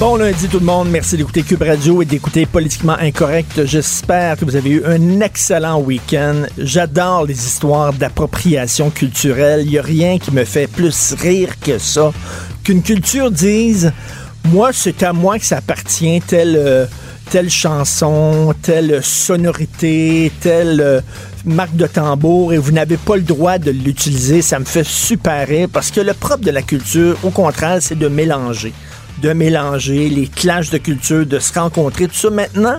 Bon lundi tout le monde, merci d'écouter Cube Radio et d'écouter Politiquement Incorrect. J'espère que vous avez eu un excellent week-end. J'adore les histoires d'appropriation culturelle. Il n'y a rien qui me fait plus rire que ça. Qu'une culture dise, moi c'est à moi que ça appartient, telle, euh, telle chanson, telle sonorité, telle euh, marque de tambour et vous n'avez pas le droit de l'utiliser. Ça me fait super rire parce que le propre de la culture, au contraire, c'est de mélanger de mélanger les clashs de culture, de se rencontrer, tout ça. Maintenant,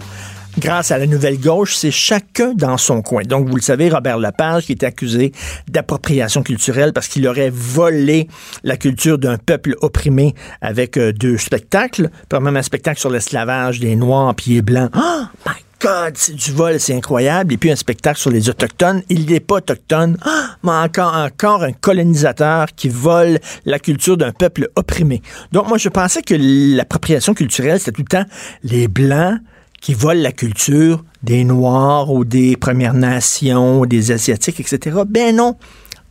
grâce à la nouvelle gauche, c'est chacun dans son coin. Donc, vous le savez, Robert Lepage, qui est accusé d'appropriation culturelle parce qu'il aurait volé la culture d'un peuple opprimé avec euh, deux spectacles. Même un spectacle sur l'esclavage des Noirs pieds blancs. Oh my God, c'est du vol, c'est incroyable. Et puis un spectacle sur les Autochtones. Il n'est pas autochtone, Ah, mais encore, encore un colonisateur qui vole la culture d'un peuple opprimé. Donc moi, je pensais que l'appropriation culturelle, c'était tout le temps les Blancs qui volent la culture des Noirs ou des Premières Nations ou des Asiatiques, etc. Ben non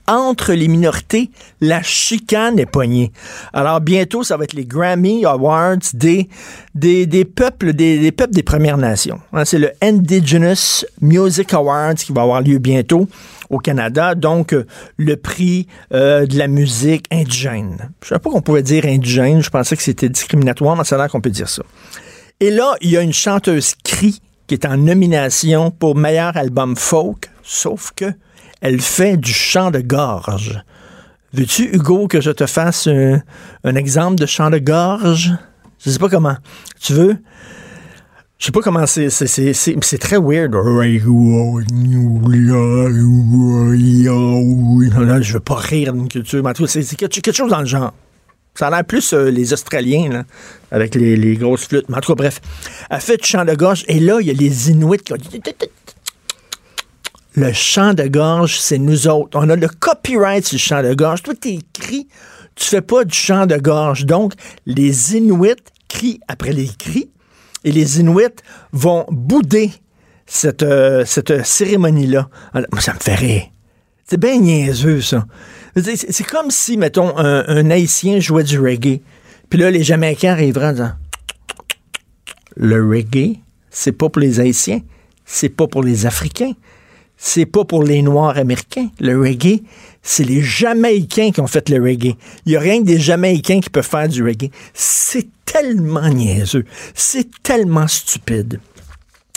entre les minorités, la chicane est poignée. Alors bientôt, ça va être les Grammy Awards des, des, des peuples des, des, peuples des Premières Nations. Hein, c'est le Indigenous Music Awards qui va avoir lieu bientôt au Canada. Donc, euh, le prix euh, de la musique indigène. Je ne savais pas qu'on pouvait dire indigène. Je pensais que c'était discriminatoire, mais ça a l'air qu'on peut dire ça. Et là, il y a une chanteuse cri qui est en nomination pour meilleur album folk, sauf que elle fait du chant de gorge. Veux-tu, Hugo, que je te fasse un, un exemple de chant de gorge? Je sais pas comment. Tu veux? Je sais pas comment c'est. C'est, très weird. Là, je veux pas rire d'une culture, mais tout c'est, quelque chose dans le genre. Ça a l'air plus euh, les Australiens, là, avec les, les grosses flûtes. Mais en tout cas, bref. Elle fait du chant de gorge. Et là, il y a les Inuits qui ont le chant de gorge, c'est nous autres. On a le copyright sur le chant de gorge. Toi, t'es écrit, tu fais pas du chant de gorge. Donc, les Inuits crient après les cris et les Inuits vont bouder cette, euh, cérémonie-là. Ça me fait rire. C'est bien niaiseux, ça. C'est comme si, mettons, un, un Haïtien jouait du reggae. Puis là, les Jamaïcains arriveraient en disant Le reggae, c'est pas pour les Haïtiens, c'est pas pour les Africains, c'est pas pour les Noirs américains. Le reggae, c'est les Jamaïcains qui ont fait le reggae. Il y a rien que des Jamaïcains qui peuvent faire du reggae. C'est tellement niaiseux. C'est tellement stupide.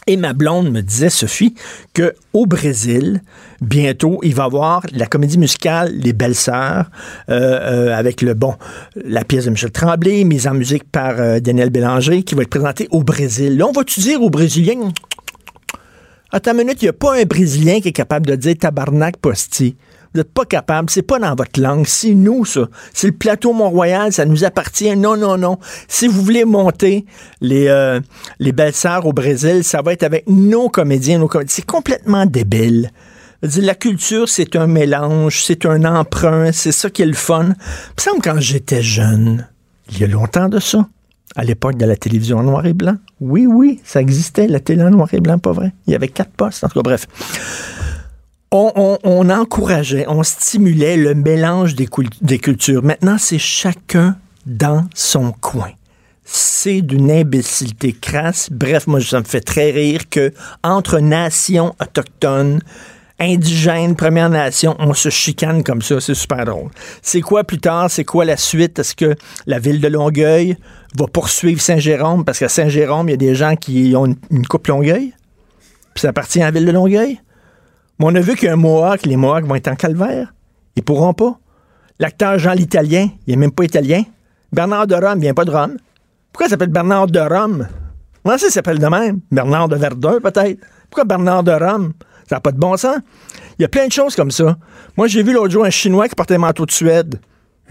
Et ma blonde me disait, Sophie, que au Brésil, bientôt, il va y avoir la comédie musicale Les Belles Sœurs, euh, euh, avec le bon, la pièce de Michel Tremblay, mise en musique par euh, Daniel Bélanger, qui va être présentée au Brésil. Là, on va-tu dire aux Brésiliens, Attends une minute, il n'y a pas un Brésilien qui est capable de dire tabarnak posti. Vous n'êtes pas capable, c'est pas dans votre langue, c'est nous, ça. C'est le plateau Mont-Royal, ça nous appartient. Non, non, non. Si vous voulez monter les, euh, les belles sœurs au Brésil, ça va être avec nos comédiens, nos comédiens. C'est complètement débile. La culture, c'est un mélange, c'est un emprunt, c'est ça qui est le fun. Il me quand j'étais jeune, il y a longtemps de ça, à l'époque de la télévision en noir et blanc. Oui, oui, ça existait, la télé en noir et blanc, pas vrai. Il y avait quatre postes, en tout cas, bref. On, encourageait, on stimulait le mélange des cultures. Maintenant, c'est chacun dans son coin. C'est d'une imbécilité crasse. Bref, moi, ça me fait très rire que entre nations autochtones, indigènes, Premières Nations, on se chicane comme ça. C'est super drôle. C'est quoi plus tard? C'est quoi la suite? Est-ce que la ville de Longueuil va poursuivre Saint-Jérôme? Parce qu'à Saint-Jérôme, il y a des gens qui ont une, coupe Longueuil. Puis ça appartient à la ville de Longueuil. Mais on a vu qu'un Mohawk, les Mohawks vont être en calvaire. Ils pourront pas. L'acteur Jean l'Italien, il n'est même pas italien. Bernard de Rome, il vient pas de Rome. Pourquoi il s'appelle Bernard de Rome? Comment ça s'appelle de même? Bernard de Verdun, peut-être? Pourquoi Bernard de Rome? Ça n'a pas de bon sens. Il y a plein de choses comme ça. Moi, j'ai vu l'autre jour un Chinois qui portait un manteau de Suède.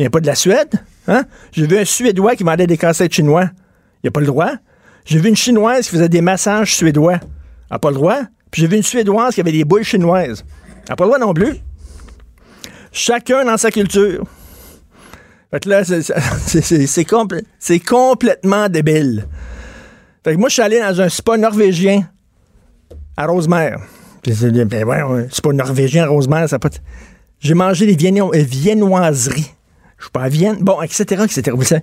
Il vient pas de la Suède. Hein? J'ai vu un Suédois qui vendait des cassettes chinois. Il a pas le droit. J'ai vu une Chinoise qui faisait des massages suédois. Elle n'a pas le droit. Puis j'ai vu une Suédoise qui avait des boules chinoises. Elle n'a pas le droit non plus. Chacun dans sa culture. Fait que là, c'est- c'est c'est- c'est compl- c'est complètement débile. Fait que moi, je suis allé dans un spa norvégien à Rosemère. Puis ben ouais, spa norvégien à Rosemère, ça a J'ai mangé des euh, viennoiseries. Je suis pas à Vienne. Bon, etc., etc. Vous savez,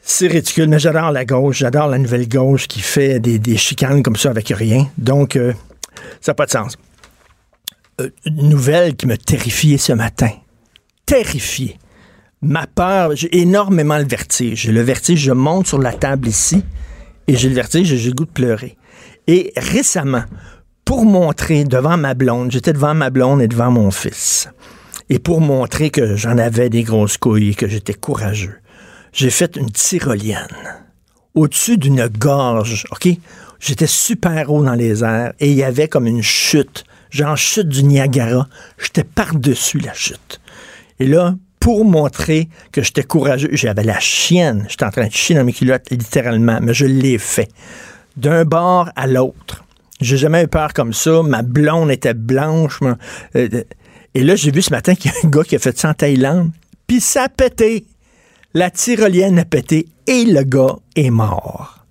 c'est ridicule, mais j'adore la gauche. J'adore la nouvelle gauche qui fait des, chicanes comme ça avec rien. Donc, euh, ça n'a pas de sens. Euh, une nouvelle qui m'a terrifié ce matin. Terrifié. Ma peur, j'ai énormément le vertige. J'ai le vertige, je monte sur la table ici et j'ai le vertige j'ai le goût de pleurer. Et récemment, pour montrer devant ma blonde, j'étais devant ma blonde et devant mon fils, et pour montrer que j'en avais des grosses couilles que j'étais courageux, j'ai fait une tyrolienne au-dessus d'une gorge, OK? J'étais super haut dans les airs et il y avait comme une chute, genre chute du Niagara. J'étais par-dessus la chute. Et là, pour montrer que j'étais courageux, j'avais la chienne. J'étais en train de chier dans mes culottes, littéralement, mais je l'ai fait. D'un bord à l'autre. J'ai jamais eu peur comme ça. Ma blonde était blanche. euh, et là, j'ai vu ce matin qu'il y a un gars qui a fait ça en Thaïlande. Puis ça a pété. La tyrolienne a pété et le gars est mort.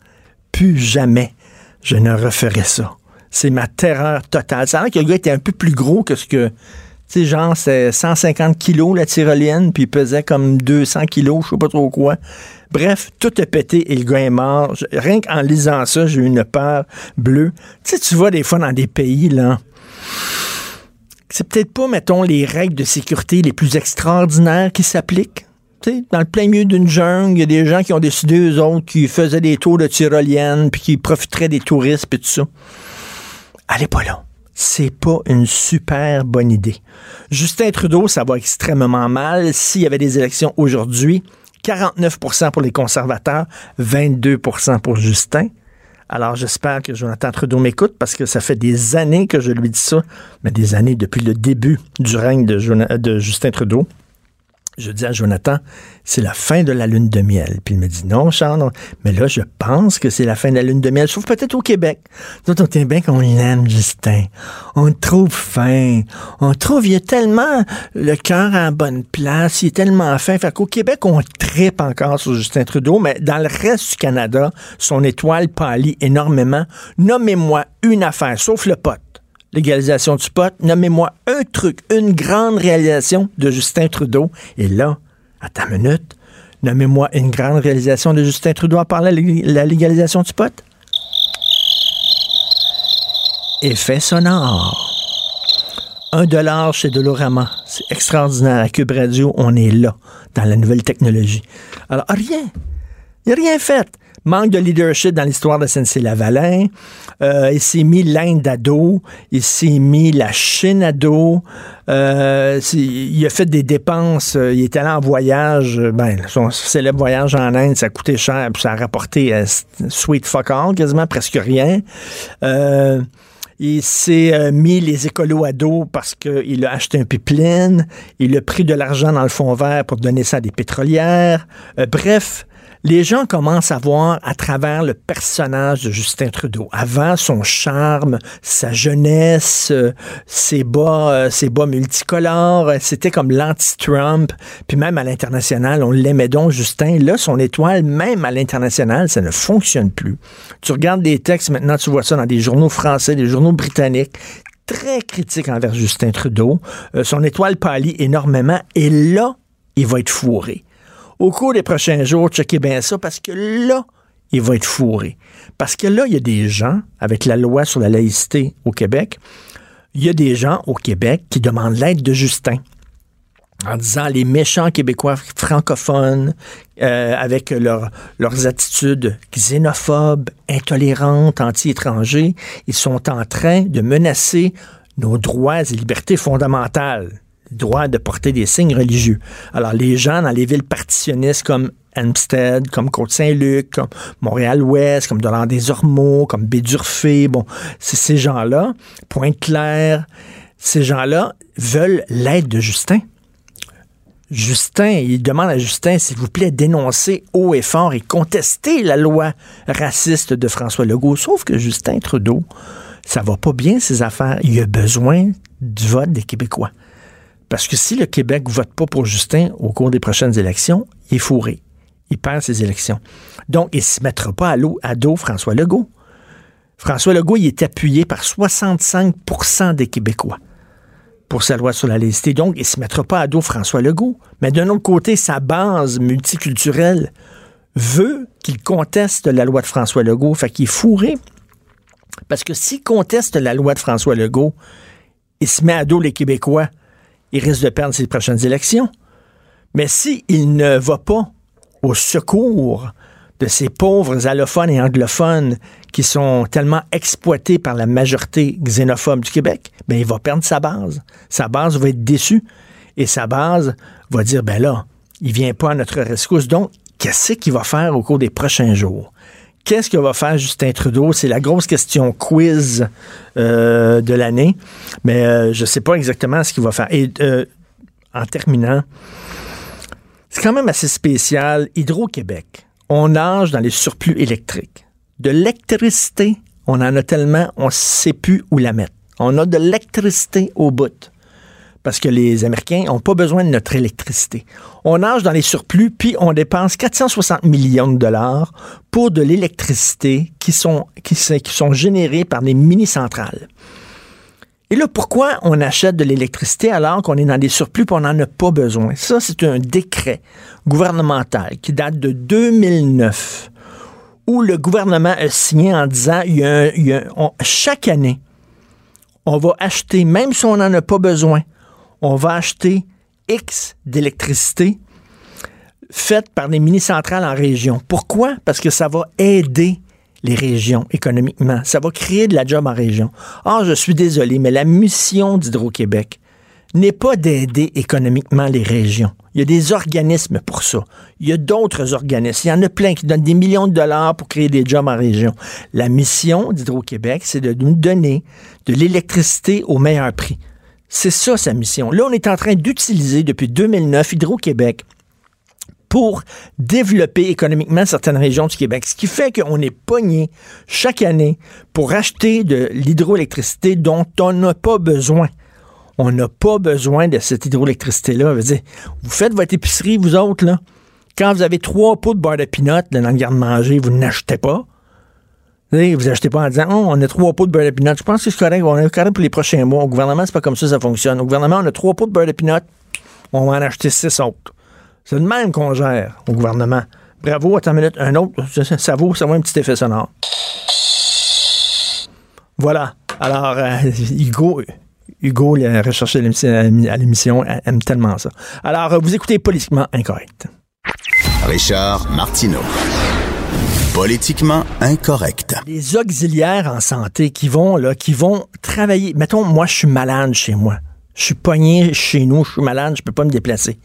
Plus jamais je ne referai ça. C'est ma terreur totale. Ça a l'air que le gars était un peu plus gros que ce que. Tu sais, genre, c'est 150 kilos la tyrolienne, puis il pesait comme 200 kilos, je sais pas trop quoi. Bref, tout a pété et le gars est mort. Rien qu'en lisant ça, j'ai eu une peur bleue. Tu sais, tu vois des fois dans des pays, là, c'est peut-être pas, mettons, les règles de sécurité les plus extraordinaires qui s'appliquent. Tu sais, dans le plein milieu d'une jungle, il y a des gens qui ont décidé, eux autres, qui faisaient des tours de tyrolienne, puis qui profiteraient des touristes, puis tout ça. Allez pas là. C'est pas une super bonne idée. Justin Trudeau, ça va extrêmement mal. S'il y avait des élections aujourd'hui, 49% pour les conservateurs, 22% pour Justin. Alors j'espère que Jonathan Trudeau m'écoute parce que ça fait des années que je lui dis ça, mais des années depuis le début du règne de, de Justin Trudeau. Je dis à Jonathan, c'est la fin de la lune de miel. Puis il me dit, non, Charles, mais là, je pense que c'est la fin de la lune de miel, sauf peut-être au Québec. Nous, au Québec, on l'aime, Justin. On trouve fin. On trouve, il a tellement le cœur en bonne place, il est tellement fin. Fait qu'au Québec, on tripe encore sur Justin Trudeau, mais dans le reste du Canada, son étoile pâlit énormément. Nommez-moi une affaire, sauf le pote légalisation du pot. Nommez-moi un truc, une grande réalisation de Justin Trudeau. Et là, à ta minute, nommez-moi une grande réalisation de Justin Trudeau à part la, la légalisation du pot. Effet sonore. Un dollar chez Dolorama. C'est extraordinaire. À Cube Radio, on est là, dans la nouvelle technologie. Alors, rien. Il n'a rien fait. Manque de leadership dans l'histoire de SNC-Lavalin. Euh, il s'est mis l'Inde à dos. Il s'est mis la Chine à dos. Euh, il a fait des dépenses. euh, il est allé en voyage. Ben, son célèbre voyage en Inde, ça a coûté cher. Puis ça a rapporté euh, sweet fuck all, quasiment presque rien. Il s'est mis les écolos à dos parce qu'il a acheté un pipeline. Il a pris de l'argent dans le fond vert pour donner ça à des pétrolières. Bref, les gens commencent à voir à travers le personnage de Justin Trudeau. Avant, son charme, sa jeunesse, euh, ses bas, euh, ses bas multicolores, c'était comme l'anti-Trump. Puis même à l'international, on l'aimait donc, Justin. Là, son étoile, même à l'international, ça ne fonctionne plus. Tu regardes des textes, maintenant, tu vois ça dans des journaux français, des journaux britanniques très critiques envers Justin Trudeau. Euh, son étoile pâlit énormément et là, il va être fourré. Au cours des prochains jours, checkez bien ça parce que là, il va être fourré. Parce que là, il y a des gens, avec la loi sur la laïcité au Québec, il y a des gens au Québec qui demandent l'aide de Justin en disant les méchants Québécois francophones euh, avec leur- leurs attitudes xénophobes, intolérantes, anti-étrangers, ils sont en train de menacer nos droits et libertés fondamentales, le droit de porter des signes religieux. Alors les gens dans les villes partitionnistes comme Hampstead, comme Côte-Saint-Luc, comme Montréal-Ouest, comme Dolan-des-Ormeaux, comme Bédurfé, bon, c'est ces gens-là, Pointe-Claire, ces gens-là veulent l'aide de Justin. Justin, il demande à Justin, s'il vous plaît, d'énoncer haut et fort et contester la loi raciste de François Legault. Sauf que Justin Trudeau, ça va pas bien ses affaires. Il a besoin du vote des Québécois. Parce que si le Québec vote pas pour Justin au cours des prochaines élections, il est fourré. Il perd ses élections. Donc, il ne se mettra pas à, l'eau, à dos François Legault. François Legault, il est appuyé par 65% des Québécois pour sa loi sur la laïcité. Donc, il ne se mettra pas à dos François Legault. Mais d'un autre côté, sa base multiculturelle veut qu'il conteste la loi de François Legault. Fait qu'il est fourré. Parce que s'il conteste la loi de François Legault, il se met à dos les Québécois, il risque de perdre ses prochaines élections. Mais s'il ne va pas au secours de ces pauvres allophones et anglophones qui sont tellement exploités par la majorité xénophobe du Québec, ben il va perdre sa base. Sa base va être déçue et sa base va dire ben là, il vient pas à notre rescousse. Donc, qu'est-ce qu'il va faire au cours des prochains jours? Qu'est-ce que va faire Justin Trudeau? C'est la grosse question quiz euh, de l'année, mais euh, je ne sais pas exactement ce qu'il va faire. Et euh, en terminant, c'est quand même assez spécial. Hydro-Québec, on nage dans les surplus électriques. De l'électricité, on en a tellement, on ne sait plus où la mettre. On a de l'électricité au bout parce que les Américains n'ont pas besoin de notre électricité. On nage dans les surplus, puis on dépense 460 millions de dollars pour de l'électricité qui sont, qui, sont générées par des mini-centrales. Et là, pourquoi on achète de l'électricité alors qu'on est dans des surplus et on n'en a pas besoin? Ça, c'est un décret gouvernemental qui date de 2009 où le gouvernement a signé en disant chaque année, on va acheter, même si on n'en a pas besoin, on va acheter X d'électricité faite par des mini-centrales en région. Pourquoi? Parce que ça va aider les régions économiquement. Ça va créer de la job en région. Ah, je suis désolé, mais la mission d'Hydro-Québec n'est pas d'aider économiquement les régions. Il y a des organismes pour ça. Il y a d'autres organismes. Il y en a plein qui donnent des millions de dollars pour créer des jobs en région. La mission d'Hydro-Québec, c'est de nous donner de l'électricité au meilleur prix. C'est ça sa mission. Là, on est en train d'utiliser depuis 2009 Hydro-Québec pour développer économiquement certaines régions du Québec. Ce qui fait qu'on est pogné chaque année pour acheter de l'hydroélectricité dont on n'a pas besoin. On n'a pas besoin de cette hydroélectricité-là. Vous faites votre épicerie, vous autres, là. Quand vous avez trois pots de beurre de pinot dans le garde-manger, vous n'achetez pas. Vous achetez pas en disant, oh, on a trois pots de beurre de pinot. Je pense que c'est correct. On est correct pour les prochains mois. Au gouvernement, c'est pas comme ça ça fonctionne. Au gouvernement, on a trois pots de beurre de pinot. On va en acheter six autres. C'est le même qu'on gère au gouvernement. Bravo, attends une minute. Un autre, ça, vaut, ça vaut un petit effet sonore. Voilà. Alors, euh, Hugo, Hugo, a recherché à l'émission, aime tellement ça. Alors, vous écoutez Politiquement Incorrect. Richard Martineau. Politiquement incorrect. Les auxiliaires en santé qui vont travailler. Mettons, moi, je suis malade chez moi. Je suis pogné chez nous, je suis malade, je peux pas me déplacer.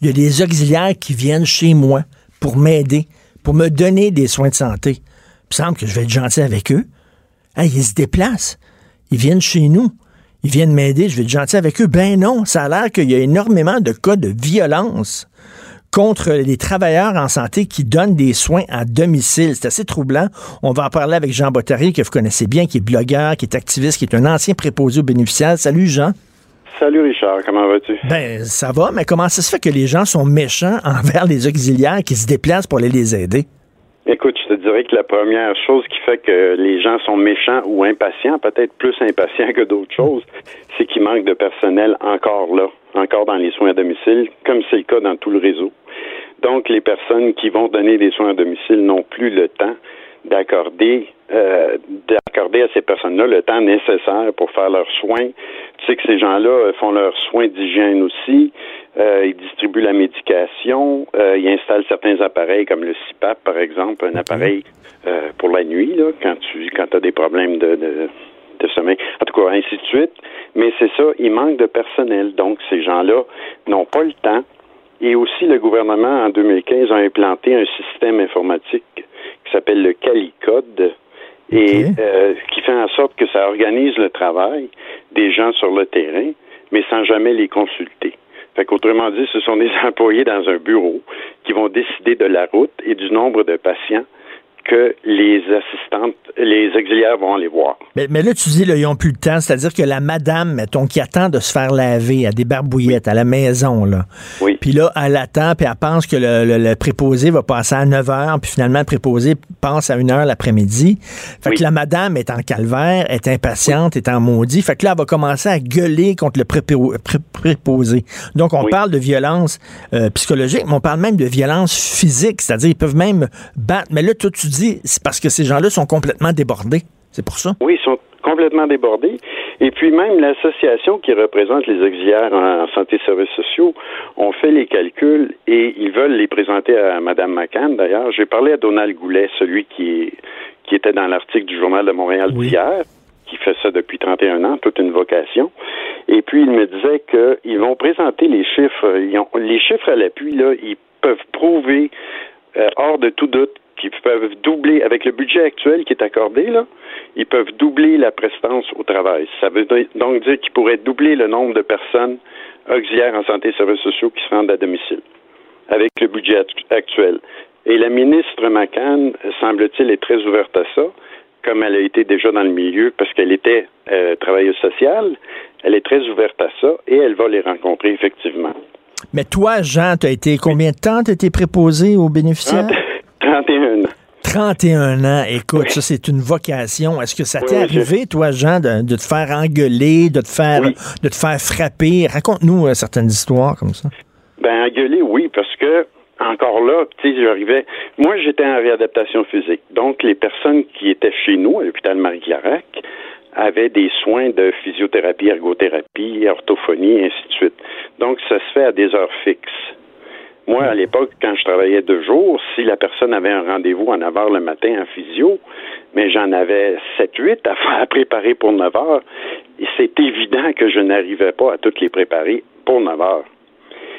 Il y a des auxiliaires qui viennent chez moi pour m'aider, pour me donner des soins de santé. Il me semble que je vais être gentil avec eux. ils se déplacent. Ils viennent chez nous. Ils viennent m'aider, je vais être gentil avec eux. Ben non, ça a l'air qu'il y a énormément de cas de violence contre les travailleurs en santé qui donnent des soins à domicile. C'est assez troublant. On va en parler avec Jean Bottary, que vous connaissez bien, qui est blogueur, qui est activiste, qui est un ancien préposé aux bénéficiaires. Salut, Jean. Salut Richard, comment vas-tu? Ben, ça va, mais comment ça se fait que les gens sont méchants envers les auxiliaires qui se déplacent pour aller les aider? Écoute, je te dirais que la première chose qui fait que les gens sont méchants ou impatients, peut-être plus impatients que d'autres choses, c'est qu'il manque de personnel encore là, encore dans les soins à domicile, comme c'est le cas dans tout le réseau. Donc, les personnes qui vont donner des soins à domicile n'ont plus le temps d'accorder euh, d'accorder à ces personnes-là le temps nécessaire pour faire leurs soins. Tu sais que ces gens-là font leurs soins d'hygiène aussi. Euh, ils distribuent la médication. Euh, ils installent certains appareils comme le CPAP, par exemple, un appareil euh, pour la nuit, là, quand tu quand as des problèmes de, de, de sommeil. En tout cas, ainsi de suite. Mais c'est ça, il manque de personnel. Donc, ces gens-là n'ont pas le temps et aussi, le gouvernement, en 2015, a implanté un système informatique qui s'appelle le CaliCode et euh, qui fait en sorte que ça organise le travail des gens sur le terrain, mais sans jamais les consulter. Fait qu'autrement dit, ce sont des employés dans un bureau qui vont décider de la route et du nombre de patients que les assistantes, les auxiliaires vont aller voir. Mais, mais là, tu dis, là, ils n'ont plus le temps, c'est-à-dire que la madame, mettons, qui attend de se faire laver à des barbouillettes à la maison, là. Oui. Puis là, elle attend, puis elle pense que le, le- le préposé va passer à 9 h, puis finalement, le préposé passe à 1 h l'après-midi. Fait Oui. que la madame est en calvaire, est impatiente, est en maudit. Fait que là, elle va commencer à gueuler contre le prépo- pré- préposé. Donc, on parle de violence euh, psychologique, mais on parle même de violence physique, c'est-à-dire ils peuvent même battre. Mais là, toi, tu dis, c'est parce que ces gens-là sont complètement débordés. C'est pour ça. Oui, ils sont complètement débordés. Et puis même l'association qui représente les auxiliaires en santé et services sociaux ont fait les calculs et ils veulent les présenter à Mme McCann. D'ailleurs, j'ai parlé à Donald Goulet, celui qui, qui était dans l'article du Journal de Montréal Oui. d'hier, qui fait ça depuis 31 ans, toute une vocation. Et puis, il me disait qu'ils vont présenter les chiffres. Ils ont- les chiffres à l'appui, là, ils peuvent prouver, euh, hors de tout doute, qu'ils peuvent doubler, avec le budget actuel qui est accordé, là, ils peuvent doubler la prestance au travail. Ça veut do- donc dire qu'ils pourraient doubler le nombre de personnes auxiliaires en santé et services sociaux qui se rendent à domicile, avec le budget act- actuel. Et la ministre McCann, semble-t-il, est très ouverte à ça, comme elle a été déjà dans le milieu, parce qu'elle était euh, travailleuse sociale, elle est très ouverte à ça et elle va les rencontrer effectivement. Mais toi, Jean, tu as été combien de temps tu été préposé aux bénéficiaires? 31 ans. 31 ans. Écoute, ça, c'est une vocation. Est-ce que ça t'est Oui, arrivé, toi, Jean, de, de te faire engueuler, de te faire, Oui. de te faire frapper? Raconte-nous euh, certaines histoires comme ça. Ben, engueuler, oui, parce que, encore là, tu sais, j'arrivais. Moi, j'étais en réadaptation physique. Donc, les personnes qui étaient chez nous, à l'hôpital Marie-Clarac, avaient des soins de physiothérapie, ergothérapie, orthophonie, et ainsi de suite. Donc, ça se fait à des heures fixes. Moi, à l'époque, quand je travaillais deux jours, si la personne avait un rendez-vous à 9 heures le matin en physio, mais j'en avais 7-8 à préparer pour 9 heures, c'est évident que je n'arrivais pas à toutes les préparer pour 9 heures.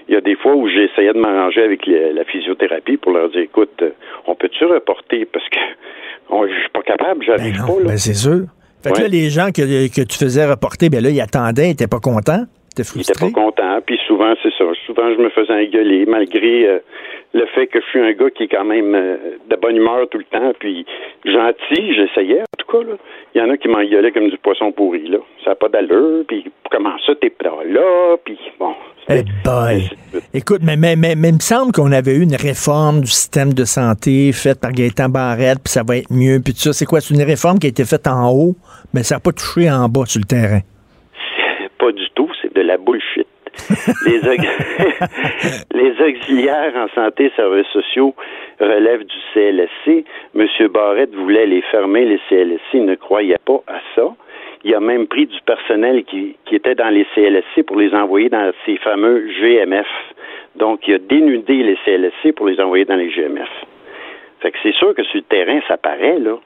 Il y a des fois où j'essayais de m'arranger avec les- la physiothérapie pour leur dire, écoute, euh, on peut-tu reporter? Parce que on- je suis pas capable, Ben j'arrive non, pas là. ben c'est sûr. Fait que Ouais. là, les gens que, que tu faisais reporter, ben là, ils attendaient, ils étaient pas contents, étaient frustrés. pas contents, puis souvent c'est ça. Souvent je me faisais engueuler malgré euh, le fait que je suis un gars qui est quand même euh, de bonne humeur tout le temps, puis gentil, j'essayais en tout cas là. Il y en a qui m'engueulaient comme du poisson pourri là. Ça n'a pas d'allure, puis comment ça t'es pas là, puis bon. Eh c'est- boy. Écoute, mais, mais, mais, mais il me semble qu'on avait eu une réforme du système de santé faite par Gaëtan Barrette, puis ça va être mieux, puis tout ça. C'est quoi? C'est une réforme qui a été faite en haut, mais ça n'a pas touché en bas sur le terrain. Pas du tout, c'est de la bullshit. les, aux- les auxiliaires en santé et services sociaux relèvent du CLSC. Monsieur Barrette voulait les fermer, les CLSC ne croyait pas à ça. Il a même pris du personnel qui, était dans les CLSC pour les envoyer dans ces fameux GMF. Donc, il a dénudé les CLSC pour les envoyer dans les GMF. Fait que c'est sûr que sur le terrain, ça paraît, là.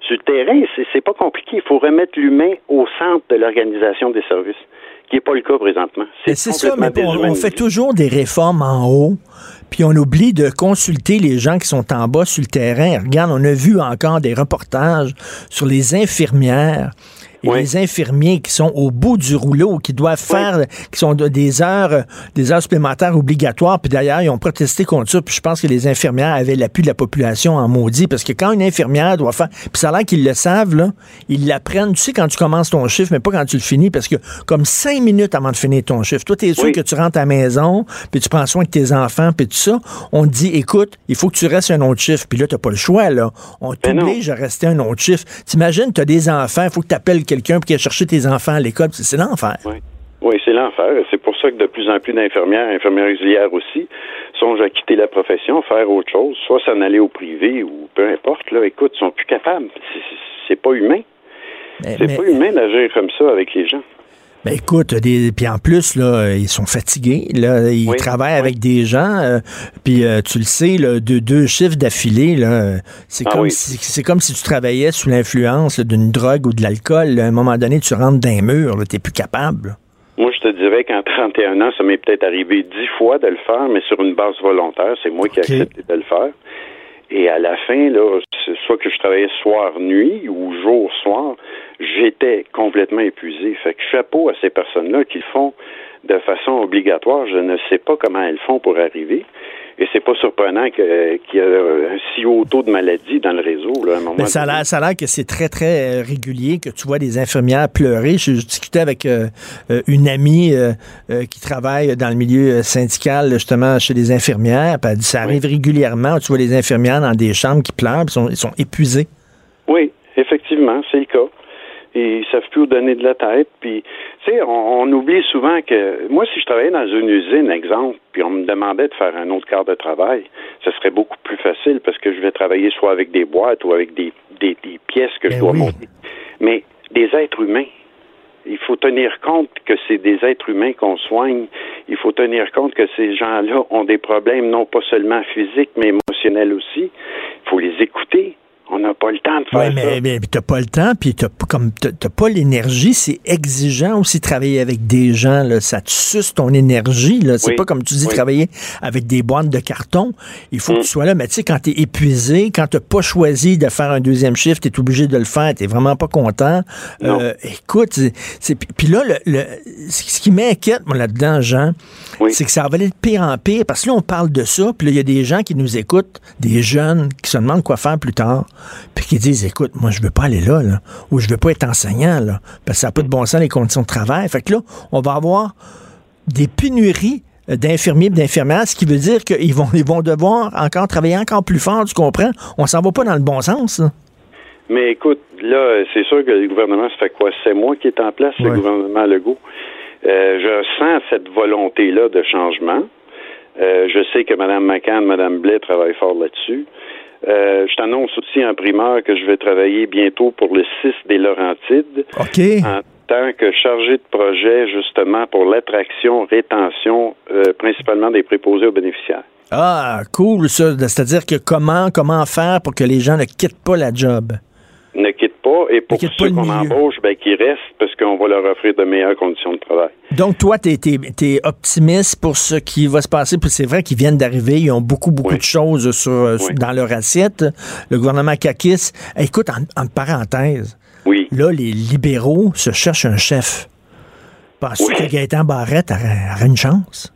Sur le terrain, c'est pas compliqué. Il faut remettre l'humain au centre de l'organisation des services, qui n'est pas le cas présentement. C'est ça, mais on, on fait toujours des réformes en haut, puis on oublie de consulter les gens qui sont en bas sur le terrain. Regarde, on a vu encore des reportages sur les infirmières et Oui. les infirmiers qui sont au bout du rouleau, qui doivent faire, qui sont de- des heures, des heures supplémentaires obligatoires. Puis d'ailleurs, ils ont protesté contre ça. Puis je pense que les infirmières avaient l'appui de la population en maudit, parce que quand une infirmière doit faire, puis ça a l'air qu'ils le savent là, ils l'apprennent. Tu sais quand tu commences ton chiffre, mais pas quand tu le finis, parce que comme cinq minutes avant de finir ton chiffre, toi t'es sûr Oui. que tu rentres à la maison, puis tu prends soin de tes enfants, puis tout ça. On te dit, écoute, il faut que tu restes un autre chiffre. Puis là, t'as pas le choix là. On Ben t'oblige à rester un autre chiffre. T'imagines, t'as des enfants, il faut que tu appelles quelqu'un pour qu'il aille chercher tes enfants à l'école. C'est l'enfer. Oui. Oui, c'est l'enfer. C'est pour ça que de plus en plus d'infirmières, infirmières auxiliaires aussi, songent à quitter la profession, faire autre chose, soit s'en aller au privé ou peu importe. Là, écoute, ils sont plus capables. C'est- pas humain. C'est pas humain d'agir comme ça avec les gens. Ben écoute, des, puis en plus, là, ils sont fatigués. Là, ils Oui, travaillent oui. avec des gens. euh, puis euh, tu le sais, là, deux, deux chiffres d'affilée, là, c'est Ah comme oui. si c'est comme si tu travaillais sous l'influence là, d'une drogue ou de l'alcool. là. À un moment donné, tu rentres d'un mur, t'es plus capable. Moi, je te dirais qu'en 31 ans, ça m'est peut-être arrivé dix fois de le faire, mais sur une base volontaire. C'est moi qui ai accepté de le faire. Et à la fin, là, c'est soit que je travaillais soir-nuit ou jour-soir, j'étais complètement épuisé. Fait que chapeau à ces personnes-là qui le font de façon obligatoire. Je ne sais pas comment elles font pour arriver. Et c'est pas surprenant qu'il y ait un si haut taux de maladie dans le réseau. Là, à un moment Mais ça a ça a l'air que c'est très, très euh, régulier que tu vois des infirmières pleurer. Je, je discutais avec euh, euh, une amie euh, euh, qui travaille dans le milieu syndical, justement, chez les infirmières. Puis elle dit, ça arrive régulièrement. Tu vois les infirmières dans des chambres qui pleurent, puis sont, ils sont épuisés. Oui, effectivement, c'est le cas. Et ils savent plus où donner de la tête. Puis, tu sais, on, on oublie souvent que moi, si je travaillais dans une usine, exemple, puis on me demandait de faire un autre quart de travail, ce serait beaucoup plus facile parce que je vais travailler soit avec des boîtes ou avec des, des, des pièces que je Ben dois oui. monter. Mais des êtres humains. Il faut tenir compte que c'est des êtres humains qu'on soigne. Il faut tenir compte que ces gens-là ont des problèmes non pas seulement physiques, mais émotionnels aussi. Il faut les écouter. On n'a pas le temps de faire Oui, ça. mais, mais t'as pas le temps, puis t'as pas- comme t'as pas l'énergie, c'est exigeant aussi de travailler avec des gens, là, ça te suce ton énergie, là. C'est Oui, pas comme tu dis oui. travailler avec des boîtes de carton. Il faut que Mm. tu sois là, mais tu sais, quand t'es épuisé, quand t'as pas choisi de faire un deuxième chiffre, t'es obligé de le faire, t'es vraiment pas content. Euh, écoute, c'est- puis là, le, le- ce qui m'inquiète, moi, là-dedans, Jean, Oui. c'est que ça va aller de pire en pire, parce que là, on parle de ça, puis là, il y a des gens qui nous écoutent, des jeunes qui se demandent quoi faire plus tard, puis qui disent, écoute, moi, je veux pas aller là, là ou je veux pas être enseignant, là, parce que ça n'a pas de bon sens les conditions de travail. Fait que là, on va avoir des pénuries d'infirmiers et d'infirmières, ce qui veut dire qu'ils vont, ils vont devoir encore travailler encore plus fort, tu comprends? On s'en va pas dans le bon sens, là. Mais écoute, là, c'est sûr que le gouvernement, ça fait quoi? C'est moi qui est en place, Ouais. le gouvernement Legault. Euh, je sens cette volonté-là de changement. Euh, je sais que Mme McCann, Mme Blais travaillent fort là-dessus. Euh, je t'annonce aussi en primeur que je vais travailler bientôt pour le 6 des Laurentides OK. en tant que chargé de projet justement pour l'attraction, rétention, euh, principalement des préposés aux bénéficiaires. Ah, cool, ça. C'est-à-dire que comment, comment faire pour que les gens ne quittent pas la job? Ne quitte pas et pour ceux qu'on embauche, ben, qu'ils restent parce qu'on va leur offrir de meilleures conditions de travail. Donc, toi, tu es, optimiste pour ce qui va se passer? Puis c'est vrai qu'ils viennent d'arriver. Ils ont beaucoup, beaucoup Oui. de choses sur, euh, dans leur assiette. Le gouvernement Kakis. Écoute, en, en parenthèse, Oui. là, les libéraux se cherchent un chef. Penses-tu que Gaëtan Barrette aurait, aurait une chance?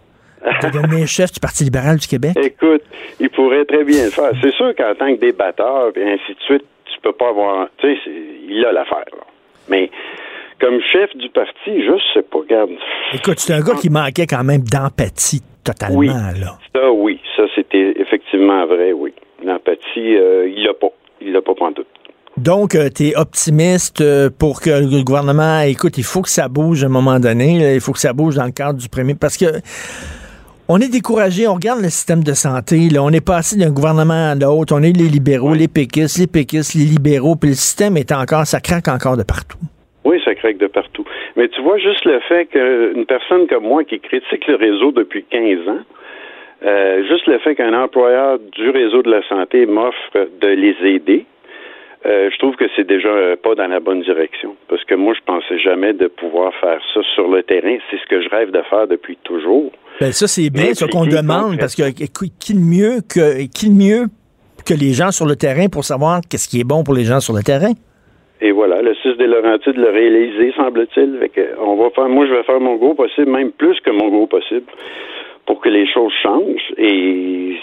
De devenir chef du Parti libéral du Québec? Écoute, il pourrait très bien le faire. C'est sûr qu'en tant que débatteur, et ainsi de suite, tu peux pas avoir. Tu sais, il a l'affaire, là. Mais comme chef du parti, je sais pas, regarde. Écoute, c'est un gars qui manquait quand même d'empathie totalement, Oui. là. Ça, oui. Ça, c'était effectivement vrai, oui. L'empathie, euh, il l'a pas. Il l'a pas pantoute. Donc, tu es optimiste euh, pour que le gouvernement, écoute, il faut que ça bouge à un moment donné, là, il faut que ça bouge dans le cadre du premier, parce que on est découragé, on regarde le système de santé, là, on est passé d'un gouvernement à l'autre, on est les libéraux, les péquistes, les péquistes, les libéraux, puis le système est encore, ça craque encore de partout. Oui, ça craque de partout. Mais tu vois, juste le fait qu'une personne comme moi qui critique le réseau depuis 15 ans, euh, juste le fait qu'un employeur du réseau de la santé m'offre de les aider, euh, je trouve que c'est déjà un pas dans la bonne direction. Parce que moi, je pensais jamais de pouvoir faire ça sur le terrain. C'est ce que je rêve de faire depuis toujours. Ben ça, c'est bien, ce qu'on demande, parce que qui le mieux que qui le mieux que les gens sur le terrain pour savoir qu'est-ce qui est bon pour les gens sur le terrain? Et voilà, le 6 des Laurentides l'a réalisé, semble-t-il. On va faire, moi, je vais faire mon gros possible, même plus que mon gros possible, pour que les choses changent. Et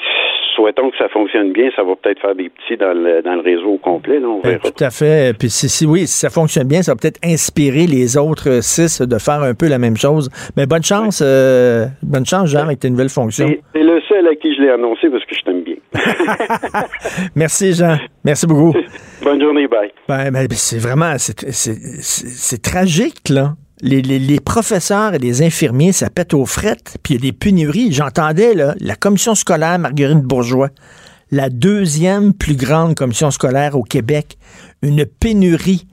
souhaitons que ça fonctionne bien. Ça va peut-être faire des petits dans le, dans le réseau au complet. Là, on Ben, verra. tout à fait. Puis si, si- oui, si ça fonctionne bien, ça va peut-être inspirer les autres six de faire un peu la même chose. Mais bonne chance, euh, bonne chance, Jean, avec tes nouvelles fonctions. C'est le seul à qui je l'ai annoncé parce que je t'aime bien. Merci, Jean. Merci beaucoup. Bonne journée, bye. Ben, ben, c'est vraiment, c'est tragique, là. Les, professeurs et les infirmiers, ça pète aux frettes, puis il y a des pénuries. J'entendais, là, la commission scolaire Marguerite Bourgeois, la deuxième plus grande commission scolaire au Québec, une pénurie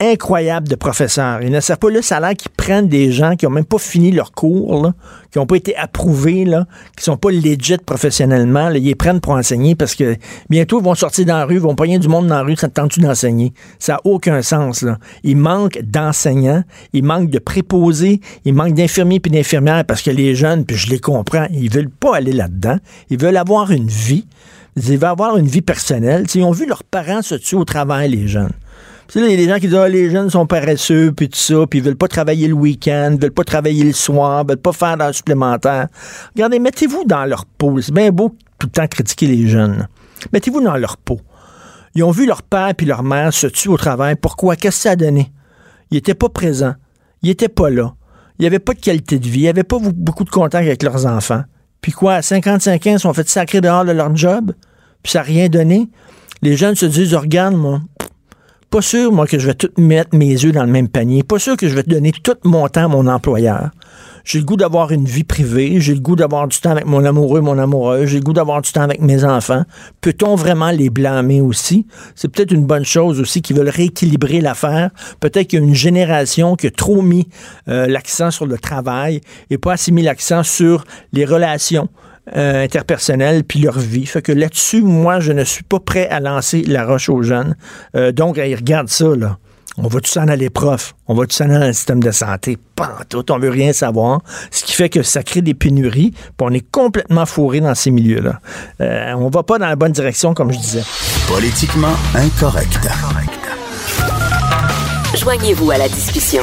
incroyable de professeurs. Ils ne savent pas le salaire qu'ils prennent des gens qui n'ont même pas fini leur cours, qui n'ont pas été approuvés, là, qui sont pas legit professionnellement. Là, ils les prennent pour enseigner parce que bientôt, ils vont sortir dans la rue, ils vont pogner du monde dans la rue, ça te tente-tu d'enseigner? Ça n'a aucun sens. Là. Il manque d'enseignants, il manque de préposés, il manque d'infirmiers puis d'infirmières parce que les jeunes, puis je les comprends, ils veulent pas aller là-dedans. Ils veulent avoir une vie. Ils veulent avoir une vie personnelle. Ils ont vu leurs parents se tuer au travail, les jeunes. Puis là, il y a des gens qui disent, ah, les jeunes sont paresseux, puis tout ça, puis ils veulent pas travailler le week-end, ils veulent pas travailler le soir, ils veulent pas faire d'heures supplémentaires. Regardez, mettez-vous dans leur peau. C'est bien beau tout le temps critiquer les jeunes. Mettez-vous dans leur peau. Ils ont vu leur père puis leur mère se tuer au travail. Pourquoi? Qu'est-ce que ça a donné? Ils n'étaient pas présents. Ils n'étaient pas là. Il n'y avait pas de qualité de vie. Il n'y avait pas beaucoup de contact avec leurs enfants. Puis quoi, à 55 ans, ils sont fait sacrer dehors de leur job, puis ça n'a rien donné. Les jeunes se disent, regarde, moi, pas sûr, moi, que je vais tout mettre mes yeux dans le même panier. Pas sûr que je vais donner tout mon temps à mon employeur. J'ai le goût d'avoir une vie privée. J'ai le goût d'avoir du temps avec mon amoureux, mon amoureuse. J'ai le goût d'avoir du temps avec mes enfants. Peut-on vraiment les blâmer aussi? C'est peut-être une bonne chose aussi qu'ils veulent rééquilibrer l'affaire. Peut-être qu'il y a une génération qui a trop mis euh, l'accent sur le travail et pas assez mis l'accent sur les relations. Euh, interpersonnelles puis leur vie. Fait que là-dessus, moi, je ne suis pas prêt à lancer la roche aux jeunes. Euh, donc, ils regardent ça, là. On va tout s'en aller prof? On va tout s'en aller dans le système de santé? Pas tout. On veut rien savoir. Ce qui fait que ça crée des pénuries. Puis on est complètement fourré dans ces milieux-là. Euh, on va pas dans la bonne direction, comme je disais. Politiquement incorrect. Joignez-vous à la discussion.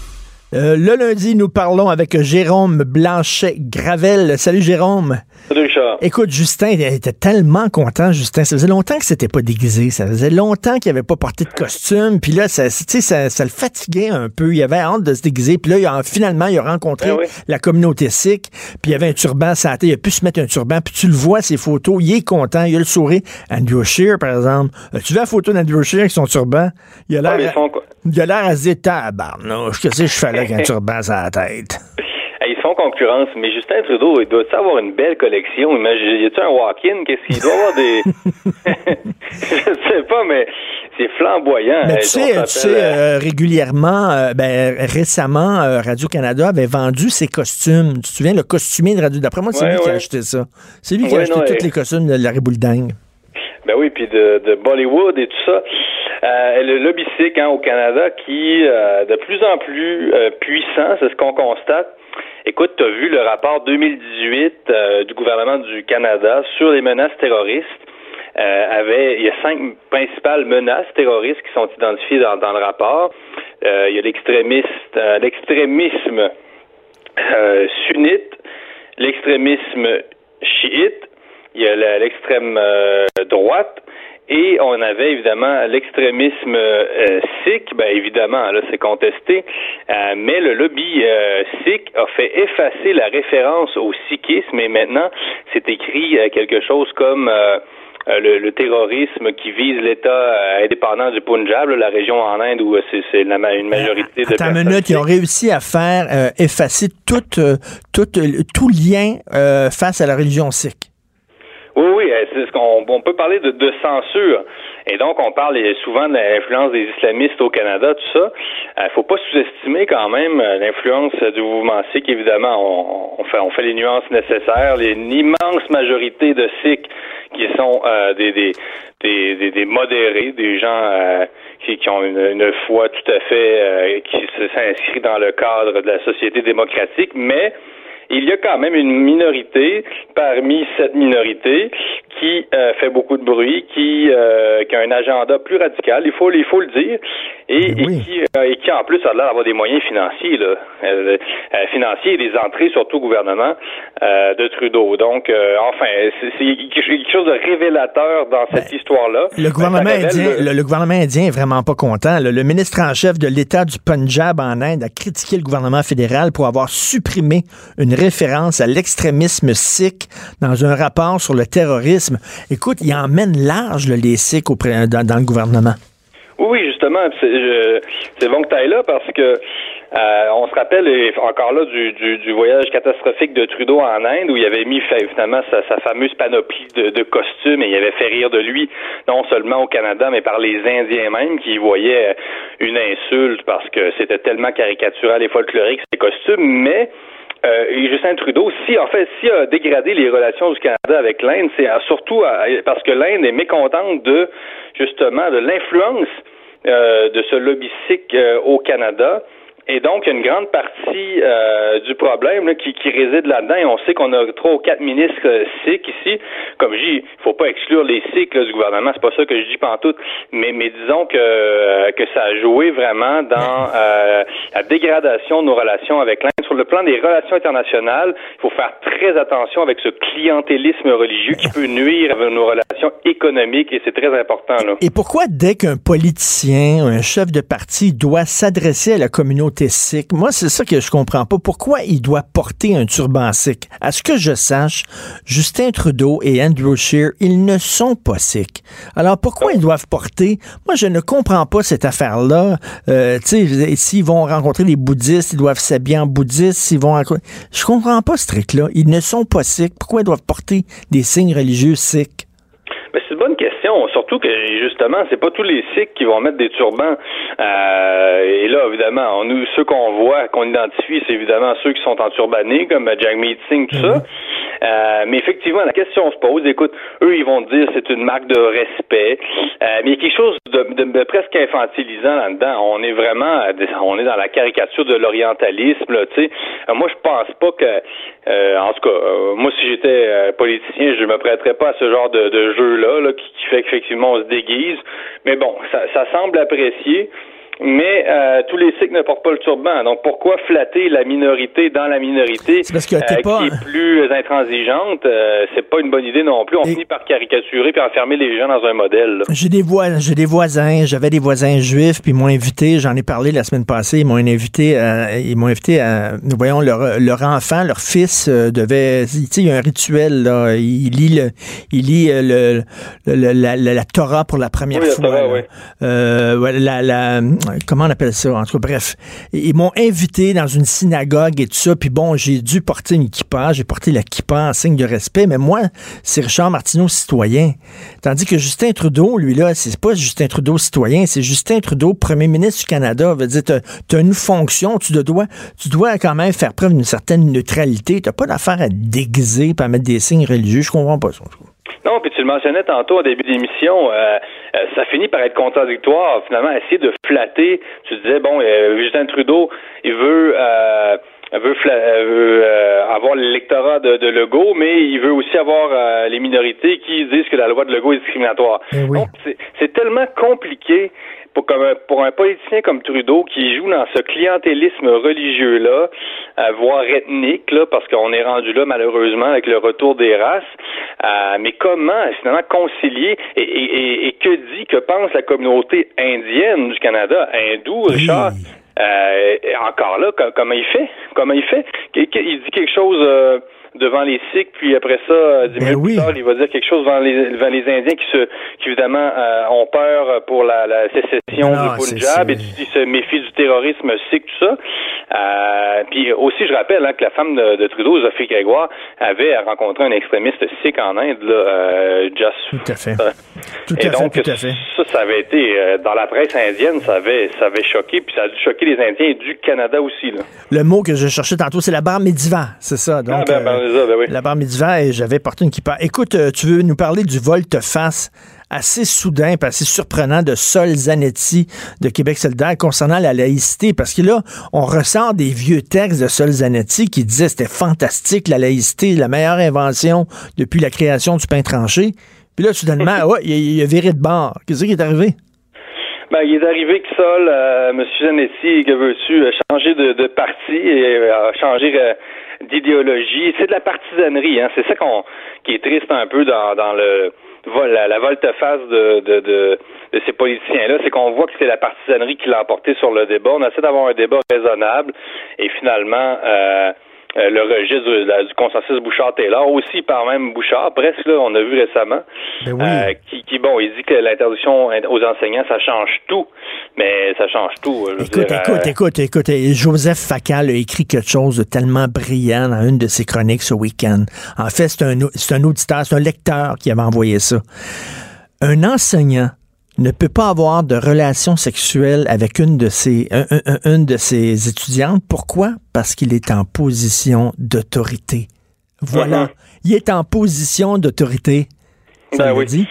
Euh, le lundi, nous parlons avec Jérôme Blanchet-Gravel. Salut Jérôme. Salut Richard. Écoute, Justin il était tellement content, Justin. Ça faisait longtemps que c'était pas déguisé. Ça faisait longtemps qu'il avait pas porté de costume. Puis là, ça, ça, ça le fatiguait un peu. Il avait hâte de se déguiser. Puis là, il a, finalement, il a rencontré oui. la communauté sikh. Puis il avait un turban tête. Il a pu se mettre un turban. Puis tu le vois, ses photos. Il est content. Il a le sourire. Andrew Shear, par exemple. Tu vois la photo d'Andrew Shear avec son turban? Il a l'air... Ah, sont, Il a l'air à se dire, tabarnouche, qu'est-ce que je fais là avec un turban sur la tête? ils font concurrence, mais Justin Trudeau, il doit avoir une belle collection. Imagine, y a-tu un walk-in? Qu'est-ce qu'il doit avoir des. je sais pas, mais c'est flamboyant. Mais tu sais, tu euh, euh, régulièrement, euh, ben, récemment, euh, Radio-Canada avait vendu ses costumes. Tu te souviens, le costumier de Radio... D'après moi, c'est Ouais, lui qui a acheté ça. C'est lui qui a acheté non, tous les costumes de Larry Boulding. Ben oui, puis de, de Bollywood et tout ça. Euh, le lobby sikh hein, au Canada qui euh, de plus en plus euh, puissant, c'est ce qu'on constate. Écoute, tu as vu le rapport 2018 euh, du gouvernement du Canada sur les menaces terroristes. Euh, avait, il y a cinq principales menaces terroristes qui sont identifiées dans, dans le rapport. Euh, il y a l'extrémisme sunnite, l'extrémisme chiite, il y a l'extrême droite et on avait évidemment l'extrémisme euh, sikh, ben évidemment, là c'est contesté, euh, mais le lobby euh, sikh a fait effacer la référence au sikhisme. Et maintenant c'est écrit euh, quelque chose comme euh, euh, le, le terrorisme qui vise l'État indépendant du Punjab, là, la région en Inde où c'est une majorité de personnes minute, ils ont réussi à faire euh, effacer tout, tout, tout lien euh, face à la religion sikh. Oui, oui, euh, c'est ce qu'on on peut parler de, de censure. Et donc, on parle euh, souvent de l'influence des islamistes au Canada, tout ça. Il faut pas sous-estimer quand même euh, l'influence euh, du mouvement sikh. Évidemment, on, fait, on fait les nuances nécessaires. Les, une immense majorité de sikhs qui sont euh, des, des, des, modérés, des gens euh, qui, qui ont une, une foi tout à fait euh, qui s'inscrit dans le cadre de la société démocratique, mais il y a quand même une minorité parmi cette minorité qui euh, fait beaucoup de bruit, qui, euh, qui a un agenda plus radical, il faut, il faut le dire, et, Ben oui. et, qui, euh, et qui en plus a l'air d'avoir des moyens financiers, là, financiers et des entrées surtout au gouvernement de Trudeau. Donc, enfin, c'est quelque chose de révélateur dans cette histoire-là. Ben, Le gouvernement, Ça révèle indien, le- le, le gouvernement indien est vraiment pas content. là. Le ministre en chef de l'État du Punjab en Inde a critiqué le gouvernement fédéral pour avoir supprimé une référence à l'extrémisme sikh dans un rapport sur le terrorisme. Écoute, il emmène large là, les sikhs auprès- dans, le gouvernement. Oui, justement, c'est bon que tu là parce que euh, on se rappelle encore là du, du, du voyage catastrophique de Trudeau en Inde où il avait mis finalement sa, fameuse panoplie de, de costumes et il avait fait rire de lui non seulement au Canada mais par les Indiens même qui y voyaient une insulte parce que c'était tellement caricatural et folklorique ces costumes, mais euh, Justin Trudeau, si en fait, s'il a dégradé les relations du Canada avec l'Inde, c'est surtout parce que l'Inde est mécontente de justement de l'influence euh, de ce lobby euh, au Canada Et donc, une grande partie euh, du problème là, qui, qui, réside là-dedans. Et on sait qu'on a trois ou quatre ministres euh, ici. Comme je dis, il faut pas exclure les Sikhs du gouvernement. C'est pas ça que je dis pantoute. Mais, mais disons que, euh, que ça a joué vraiment dans euh, la dégradation de nos relations avec l'Inde. Sur le plan des relations internationales, il faut faire très attention avec ce clientélisme religieux qui peut nuire à nos relations économiques. Et c'est très important. Là. Et pourquoi dès qu'un politicien, un chef de parti doit s'adresser à la communauté moi, c'est ça que je comprends pas. Pourquoi il doit porter un turban sikh? À ce que je sache, Justin Trudeau et Andrew Scheer, ils ne sont pas sikhs. Alors, pourquoi ils doivent porter? Moi, je ne comprends pas cette affaire-là. Euh, tu sais, s'ils vont rencontrer des bouddhistes, ils doivent s'habiller en bouddhiste, s'ils vont... Je comprends pas ce truc-là. Ils ne sont pas sikhs. Pourquoi ils doivent porter des signes religieux sikhs? bonne question, surtout que justement, c'est pas tous les Sikhs qui vont mettre des turbans. Euh, et là, évidemment, nous, ceux qu'on voit, qu'on identifie, c'est évidemment ceux qui sont en turbané, comme Jagmeet Singh, tout ça. Mhm. Euh, mais effectivement, la question se pose. Écoute, eux, ils vont dire c'est une marque de respect. Euh, mais il y a quelque chose de, presque infantilisant là-dedans. On est vraiment, on est dans la caricature de l'orientalisme. Tu sais, moi, je pense pas que, en tout cas, moi, si j'étais politicien, je me prêterais pas à ce genre de, de jeu-là. Là, qui, fait qu'effectivement on se déguise. Mais bon, ça, ça semble apprécié mais euh, tous les Sikhs ne portent pas le turban. Donc pourquoi flatter la minorité dans la minorité parce que euh, pas... qui est plus intransigeante? Euh, C'est pas une bonne idée non plus. On finit par caricaturer puis enfermer les gens dans un modèle. J'ai des voisins, j'ai des voisins, j'avais des voisins juifs puis ils m'ont invité. J'en ai parlé la semaine passée. Ils m'ont invité, à, ils m'ont invité à, voyons leur, leur enfant, leur fils devait, tu sais, il y a un rituel là. Il lit le, il lit le, la, la, Torah pour la première fois. La Torah, oui. la, la comment on appelle ça? En tout cas, bref. Ils m'ont invité dans une synagogue et tout ça. Puis bon, j'ai dû porter une kippa. J'ai porté la kippa en signe de respect. Mais moi, c'est Richard Martineau citoyen. Tandis que Justin Trudeau, lui, là, c'est pas Justin Trudeau citoyen, c'est Justin Trudeau, premier ministre du Canada. Veut dire, t'as as une fonction, tu dois, tu dois quand même faire preuve d'une certaine neutralité. T'as pas d'affaire à déguiser pas à mettre des signes religieux. Je comprends pas ça. Puis tu le mentionnais tantôt au début d'émission, euh, euh, ça finit par être contradictoire. Finalement, essayer de flatter. Tu disais bon, euh, Justin Trudeau, il veut. Euh, veut, veut avoir l'électorat de, de Legault, mais il veut aussi avoir les minorités qui disent que la loi de Legault est discriminatoire. Eh c'est tellement compliqué pour, comme un, pour un politicien comme Trudeau qui joue dans ce clientélisme religieux-là, euh, voire ethnique, là, parce qu'on est rendu là malheureusement avec le retour des races. Euh, mais comment finalement concilier et, et, et, que dit, que pense la communauté indienne du Canada, hindou, Richard? Euh, encore là, comment il fait? Comment il fait? Il dit quelque chose euh, devant les Sikhs, puis après ça, dix ben minutes plus tard, il va dire quelque chose devant les, devant les Indiens qui se, qui évidemment euh, ont peur pour la, la sécession du Punjab et qui se méfient du terrorisme sikh, tout ça. Euh, puis aussi, je rappelle hein, que la femme de, de Trudeau, Sophie Grégoire, avait rencontré un extrémiste sikh en Inde, là, euh, Just. Tout à fait. tout à donc, fait, tout à fait. Ça, ça avait été euh, dans la presse indienne, ça avait, ça avait choqué, puis ça a dû choquer les Indiens du Canada aussi. Là. Le mot que je cherchais tantôt, c'est la barre médiva, c'est ça. Donc, ah, ben, ben, ben La barre médiva, et j'avais porté une kippa. Écoute, euh, tu veux nous parler du volte-face assez soudain et assez surprenant de Sol Zanetti de Québec solidaire concernant la laïcité, parce que là, on ressort des vieux textes de Sol Zanetti qui disaient c'était fantastique, la laïcité, la meilleure invention depuis la création du pain tranché. Puis là, soudainement, ouais, il, a viré de bord. Qu'est-ce qui est arrivé? Ben, il est arrivé que Sol, euh, M. Zanetti, que veux-tu, a changé de, parti et euh, a changé euh, d'idéologie. C'est de la partisanerie, hein. C'est ça qu'on qui est triste un peu dans, dans le la, la volte-face de, de, de, de, ces politiciens-là, c'est qu'on voit que c'est la partisanerie qui l'a emporté sur le débat. On essaie d'avoir un débat raisonnable et finalement, euh, euh, le registre du, consensus Bouchard-Taylor, aussi par même Bouchard, presque, là, on a vu récemment, ben euh, qui, qui, bon, il dit que l'interdiction aux enseignants, ça change tout, mais ça change tout. Écoute, écoute, écoute, écoute, Joseph Facal a écrit quelque chose de tellement brillant dans une de ses chroniques ce week-end. En fait, c'est un, c'est un auditeur, c'est un lecteur qui avait envoyé ça. Un enseignant ne peut pas avoir de relation sexuelle avec une de ses, une de ses étudiantes. Pourquoi? Parce qu'il est en position d'autorité. Voilà. Uh-huh. Il est en position d'autorité. Ça ben oui. dit?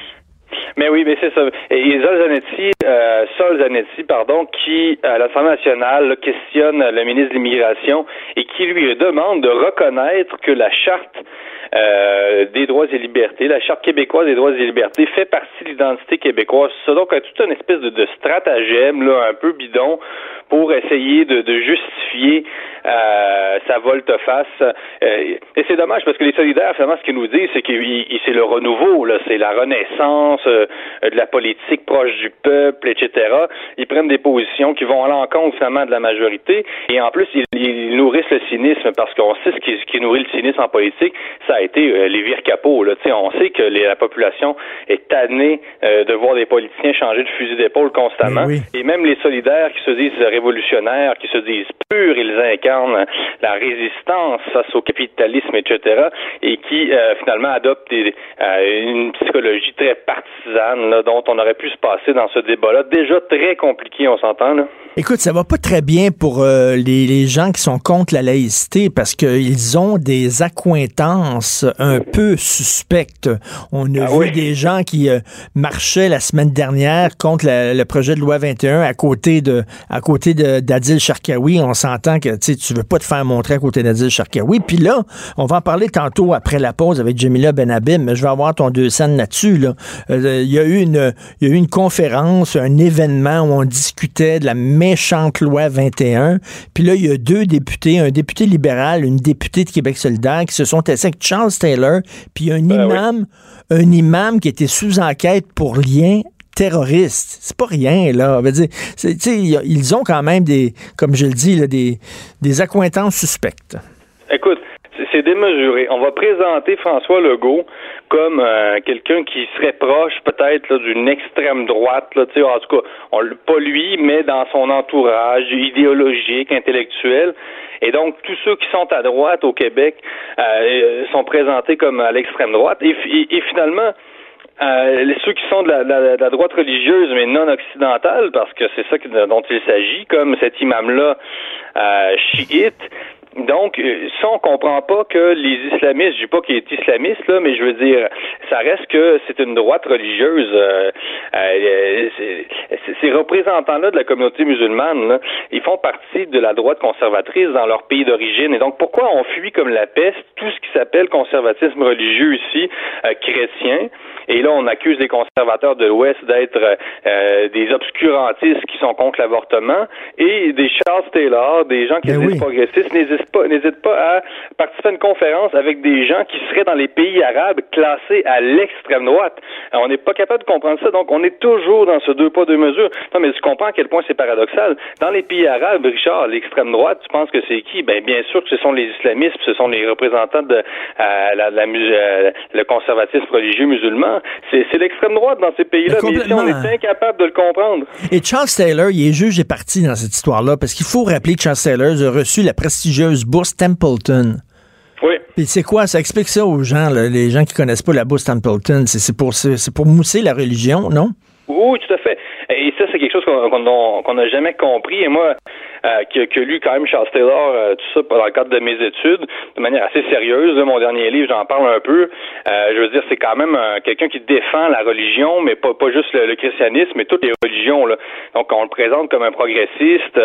Mais oui, mais c'est ça. Et Sol Zanetti, euh, Sol Zanetti, pardon, qui, à l'Assemblée nationale, questionne le ministre de l'Immigration et qui lui demande de reconnaître que la charte euh, des droits et libertés, la Charte québécoise des droits et libertés fait partie de l'identité québécoise. C'est donc tout une espèce de, stratagème là, un peu bidon pour essayer de, justifier euh, sa volte-face. Euh, et c'est dommage parce que les solidaires, finalement, ce qu'ils nous disent, c'est que c'est le renouveau, là, c'est la renaissance euh, de la politique proche du peuple, etc. Ils prennent des positions qui vont à l'encontre, finalement, de la majorité. Et en plus, ils, nourrissent le cynisme parce qu'on sait ce qui, ce qui, nourrit le cynisme en politique, ça a été euh, les vire capots. Là. on sait que les, la population est tannée euh, de voir des politiciens changer de fusil d'épaule constamment. Et même les solidaires qui se disent révolutionnaires, qui se disent purs, ils incarnent la résistance face au capitalisme, etc. Et qui euh, finalement adoptent des, une psychologie très partisane là, dont on aurait pu se passer dans ce débat-là. Déjà très compliqué, on s'entend. là. Écoute, ça va pas très bien pour les, les, gens qui sont contre la laïcité parce qu'ils ont des accointances un peu suspectes. On a ah vu des gens qui euh, marchaient la semaine dernière contre la, le projet de loi 21 à côté de à côté de d'Adil Sharkawi. On s'entend que tu veux pas te faire montrer à côté d'Adil Sharkawi. Puis là, on va en parler tantôt après la pause avec Jamila Benabim, mais je vais avoir ton deux scènes là-dessus. Là. Euh, il y a eu une il y a eu une conférence, un événement où on discutait de la méchante loi 21. Puis là, il y a deux députés, un député libéral, une députée de Québec solidaire qui se sont assis avec Charles Taylor, puis un ben imam, un imam qui était sous enquête pour lien terroriste. C'est pas rien, là. dire, ils ont quand même des, comme je le dis, là, des, des accointances suspectes. Écoute, c'est démesuré. On va présenter François Legault comme euh, quelqu'un qui serait proche peut-être d'une extrême droite, là, en tout cas, on, pas lui, mais dans son entourage idéologique, intellectuel. Et donc, tous ceux qui sont à droite au Québec euh, sont présentés comme à l'extrême droite. Et, et, finalement, euh, ceux qui sont de la, droite religieuse mais non occidentale, parce que c'est ça dont il s'agit, comme cet imam-là euh, chiite, donc, euh, ça, on comprend pas que les islamistes, je dis pas qu'il est islamiste, là, mais je veux dire, ça reste que c'est une droite religieuse. Euh, euh, ces représentants-là de la communauté musulmane, là, ils font partie de la droite conservatrice dans leur pays d'origine. Et donc, pourquoi on fuit comme la peste tout ce qui s'appelle conservatisme religieux ici, chrétien? Et là, on accuse les conservateurs de l'Ouest d'être des obscurantistes qui sont contre l'avortement et des Charles Taylor, des gens qui ben disent progressistes, n'hésite pas, à participer à une conférence avec des gens qui seraient dans les pays arabes classés à l'extrême droite. on n'est pas capable de comprendre ça. Donc, on est toujours dans ce deux pas, deux mesures. Non, mais tu comprends à quel point c'est paradoxal. Dans les pays arabes, Richard, l'extrême droite, tu penses que c'est qui? Ben, bien sûr que ce sont les islamistes, ce sont les représentants de euh, la, euh, le conservatisme religieux musulman. C'est l'extrême droite dans ces pays-là. Mais ici, on est incapable de le comprendre. Et Charles Taylor, il est juge et parti dans cette histoire-là, parce qu'il faut rappeler que Charles Taylor a reçu la prestigieuse bourse Templeton. Oui. Puis c'est quoi? Ça explique ça aux gens, les gens qui connaissent pas la bourse Templeton. C'est pour, pour mousser la religion, non? Oui, tout à fait. Et ça, c'est quelque chose qu'on n'a jamais compris. Et moi, euh, qui, a lu quand même Charles Taylor, euh, tout ça dans le cadre de mes études, de manière assez sérieuse. mon dernier livre, j'en parle un peu. Euh, je veux dire, c'est quand même quelqu'un qui défend la religion, mais pas, pas juste le, christianisme, mais toutes les religions. Là. Donc, on le présente comme un progressiste,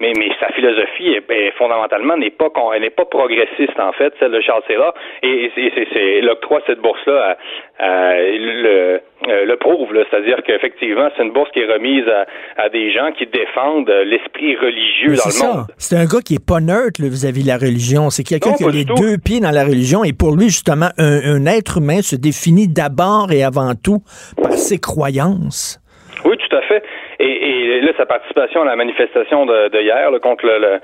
mais, mais sa philosophie est, fondamentalement n'est pas elle n'est pas progressiste en fait, celle de Charles Taylor. Et, c'est l'octroi de cette bourse-là le, le prouve, c'est-à-dire qu'effectivement, c'est une bourse qui est remise à des gens qui défendent l'esprit religieux c'est un gars qui est pas neutre vis-à-vis de la religion. C'est quelqu'un qui a les deux pieds dans la religion. Et pour lui, justement, un, être humain se définit d'abord et avant tout par ses croyances. Oui, tout à fait. Et, là, sa participation à la manifestation de, hier contre le, le,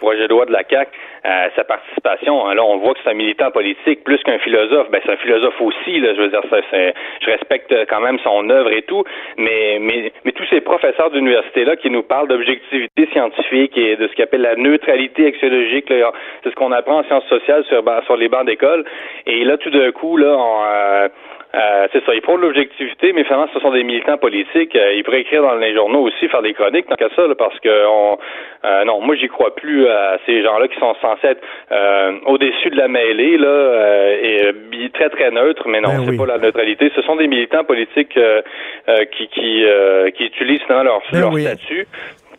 projet de loi de la euh, sa participation, hein, là, on voit que c'est un militant politique plus qu'un philosophe. Ben, c'est un philosophe aussi. Là, je veux dire, ça, je respecte quand même son œuvre et tout, mais, mais, mais tous ces professeurs d'université là qui nous parlent d'objectivité scientifique et de ce qu'ils appellent la neutralité axiologique, c'est ce qu'on apprend en sciences sociales sur, sur les bancs d'école. Et là, tout d'un coup, là, on, euh, Euh, c'est ça, ils prônent l'objectivité, mais finalement, ce sont des militants politiques. Euh, ils pourraient écrire dans les journaux aussi, faire des chroniques, tant qu'à ça, parce que on, euh, non, moi, j'y crois plus à ces gens-là qui sont censés être au-dessus de la mêlée, là, et très, très neutres, mais non, ben c'est pas la neutralité. Ce sont des militants politiques qui, qui, qui utilisent finalement leur, ben leur statut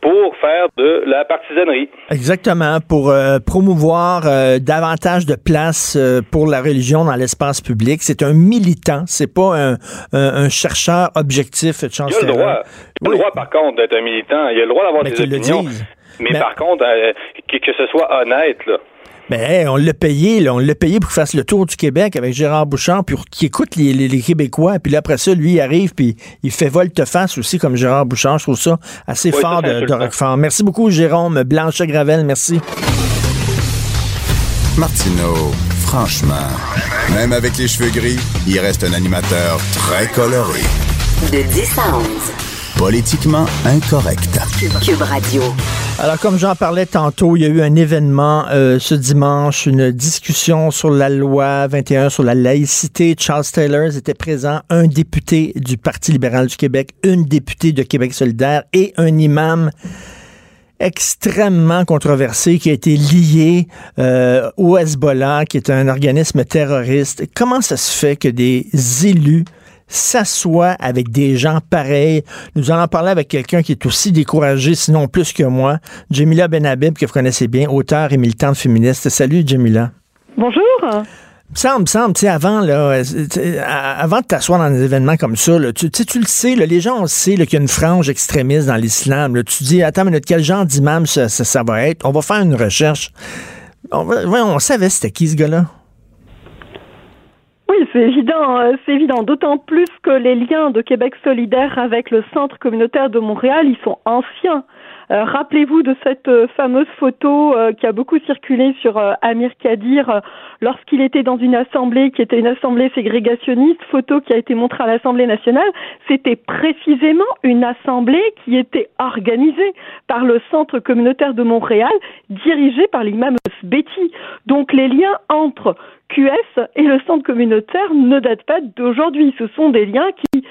pour faire de la partisanerie. Exactement, pour euh, promouvoir euh, davantage de place euh, pour la religion dans l'espace public. C'est un militant, c'est pas un, un, chercheur objectif. Il a le droit, il a le droit par contre d'être un militant, il a le droit d'avoir des opinions. Mais, mais, par contre, que, que ce soit honnête, là. Ben, on l'a payé, là, on l'a payé pour qu'il fasse le tour du Québec avec Gérard Bouchard, puis qui écoute les, les, Québécois, puis là, après ça, lui, il arrive, puis il fait volte-face aussi, comme Gérard Bouchard. Je trouve ça assez fort de, de Merci beaucoup, Jérôme Blanchet-Gravel. Merci. Martineau, franchement, même avec les cheveux gris, il reste un animateur très coloré. De 10 à 11. Politiquement incorrect. Cube Radio. Alors, comme j'en parlais tantôt, il y a eu un événement euh, ce dimanche, une discussion sur la loi 21 sur la laïcité. Charles Taylor était présent, un député du Parti libéral du Québec, une députée de Québec solidaire et un imam extrêmement controversé qui a été lié euh, au Hezbollah, qui est un organisme terroriste. Comment ça se fait que des élus s'assoit avec des gens pareils. Nous allons parler avec quelqu'un qui est aussi découragé, sinon plus que moi, Jamila Benhabib, que vous connaissez bien, auteur et militante féministe. Salut, Jamila. Bonjour. Semble, semble, tu sais, avant, là, avant de t'asseoir dans des événements comme ça, tu, tu le sais, les gens, on sait qu'il y a une frange extrémiste dans l'islam. Tu dis, attends, mais quel genre d'imam ça, ça, va être? On va faire une recherche. On, on savait c'était qui ce gars-là? Oui, c'est évident, euh, c'est évident. D'autant plus que les liens de Québec solidaire avec le Centre communautaire de Montréal, ils sont anciens. Euh, rappelez-vous de cette euh, fameuse photo qui a beaucoup circulé sur Amir Kadir lorsqu'il était dans une assemblée qui était une assemblée ségrégationniste, photo qui a été montrée à l'Assemblée nationale. C'était précisément une assemblée qui était organisée par le Centre communautaire de Montréal, dirigée par l'imam Betty. Donc les liens entre QS et le centre communautaire ne datent pas d'aujourd'hui. Ce sont des liens qui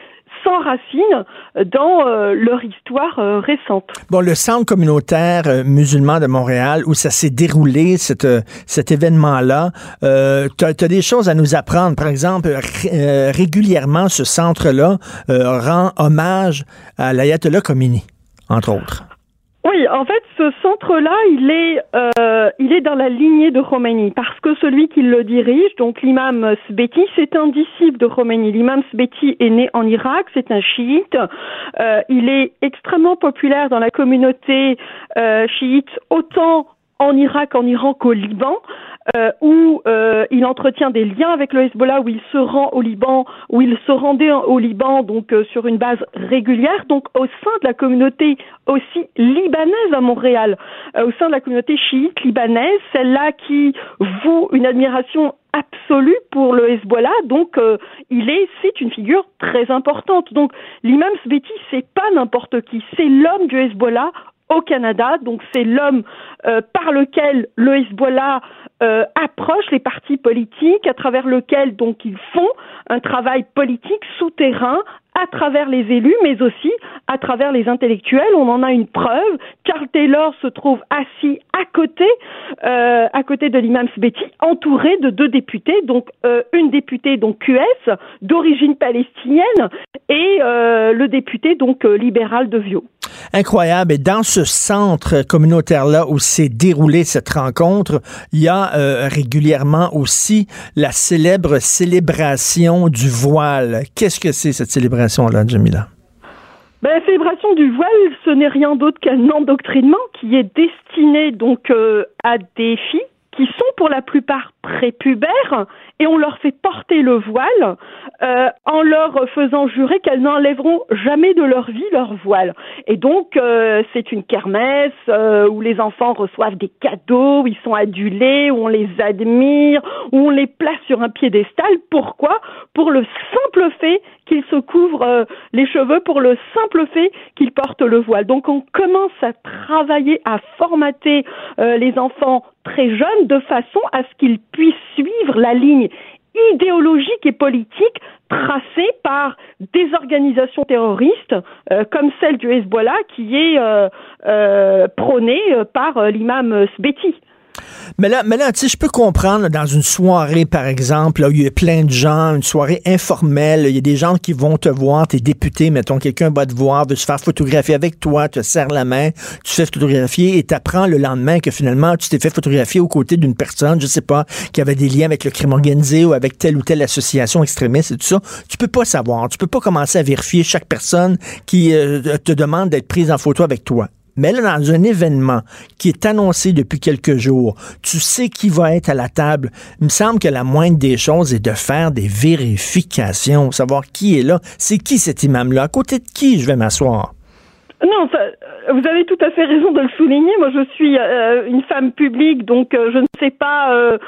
s'enracinent dans euh, leur histoire euh, récente. Bon, le centre communautaire euh, musulman de Montréal, où ça s'est déroulé, cet événement-là, tu as, des choses à nous apprendre. Par exemple, régulièrement, ce centre-là rend hommage à l'ayatollah Khomeini, entre autres. En fait, ce centre-là, il est, euh, il est dans la lignée de Khomeini parce que celui qui le dirige, donc l'imam Sbeti, c'est un disciple de Khomeini. L'imam Sbeti est né en Irak, c'est un chiite. Euh, il est extrêmement populaire dans la communauté euh, chiite, autant en Irak, en Iran qu'au Liban. Euh, où euh, il entretient des liens avec le Hezbollah, où il se rend au Liban, où il se rendait au Liban donc euh, sur une base régulière, donc au sein de la communauté aussi libanaise à Montréal, au sein de la communauté chiite libanaise, celle-là qui vaut une admiration absolue pour le Hezbollah, donc il est, c'est une figure très importante. Donc l'imam Sbeti, c'est pas n'importe qui, c'est l'homme du Hezbollah au Canada. Donc c'est l'homme par lequel le Hezbollah euh, approche les partis politiques, à travers lequel donc ils font un travail politique souterrain à travers les élus, mais aussi à travers les intellectuels. On en a une preuve. Carl Taylor se trouve assis à côté, euh, à côté de l'imam Sbeti, entouré de deux députés, donc euh, une députée donc QS d'origine palestinienne et euh, le député donc libéral de Vio. Incroyable. Et dans ce centre communautaire-là où s'est déroulée cette rencontre, il y a régulièrement aussi la célèbre célébration du voile. Qu'est-ce que c'est cette célébration? Ben, la célébration du voile, ce n'est rien d'autre qu'un endoctrinement qui est destiné donc euh, à des filles qui sont pour la plupart prépubères et on leur fait porter le voile euh, en leur faisant jurer qu'elles n'enlèveront jamais de leur vie leur voile. Et donc euh, c'est une kermesse euh, où les enfants reçoivent des cadeaux, où ils sont adulés, où on les admire, où on les place sur un piédestal. Pourquoi? Pour le simple fait qu'ils se couvrent les cheveux, pour le simple fait qu'ils portent le voile. Donc on commence à travailler, à formater les enfants très jeunes de façon à ce qu'ils puissent suivre la ligne idéologique et politique tracée par des organisations terroristes euh, comme celle du Hezbollah qui est euh, euh, prônée par l'imam Sbeti. Mais là, mais tu sais, je peux comprendre dans une soirée, par exemple, là, où il y a plein de gens, une soirée informelle, il y a des gens qui vont te voir, tes députés, mettons, quelqu'un va te voir, veut se faire photographier avec toi, te serre la main, tu fais photographier et t'apprends le lendemain que finalement, tu t'es fait photographier aux côtés d'une personne, je sais pas, qui avait des liens avec le crime organisé ou avec telle ou telle association extrémiste et tout ça. Tu peux pas savoir. Tu peux pas commencer à vérifier chaque personne qui euh, te demande d'être prise en photo avec toi. Mais là, dans un événement qui est annoncé depuis quelques jours, tu sais qui va être à la table. Il me semble que la moindre des choses est de faire des vérifications, savoir qui est là. C'est qui cet imam-là? À côté de qui je vais m'asseoir? Non, ça, vous avez tout à fait raison de le souligner. Moi, je suis euh, une femme publique, donc euh, je ne sais pas euh,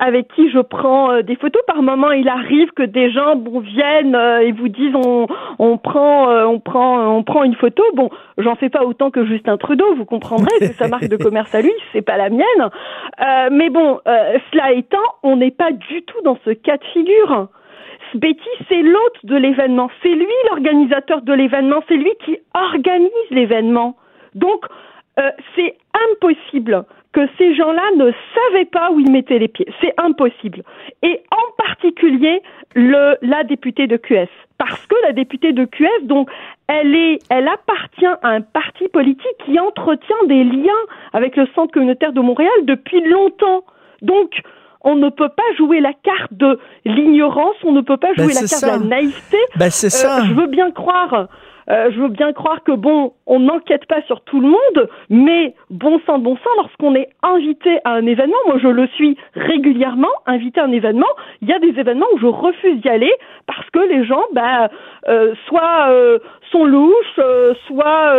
avec qui je prends des photos. Par moment, il arrive que des gens bon, viennent et vous disent on, on prend on prend on prend une photo. Bon, j'en fais pas autant que Justin Trudeau. Vous comprendrez, c'est sa marque de commerce à lui, c'est pas la mienne. mais bon, cela étant, on n'est pas du tout dans ce cas de figure. Betty, c'est l'hôte de l'événement, c'est lui l'organisateur de l'événement, c'est lui qui organise l'événement. Donc, euh, c'est impossible que ces gens-là ne savaient pas où ils mettaient les pieds. C'est impossible. Et en particulier la députée de QS. Parce que la députée de QS, donc, elle est, elle appartient à un parti politique qui entretient des liens avec le Centre communautaire de Montréal depuis longtemps. Donc, on ne peut pas jouer la carte de l'ignorance, on ne peut pas jouer ben, la carte de la naïveté. Ben, c'est ça. Euh, je veux bien croire euh, je veux bien croire que bon, on n'enquête pas sur tout le monde, mais bon sang, bon sang, lorsqu'on est invité à un événement, moi je le suis régulièrement, invité à un événement, il y a des événements où je refuse d'y aller parce que les gens, bah, euh, soit euh, sont louches, soit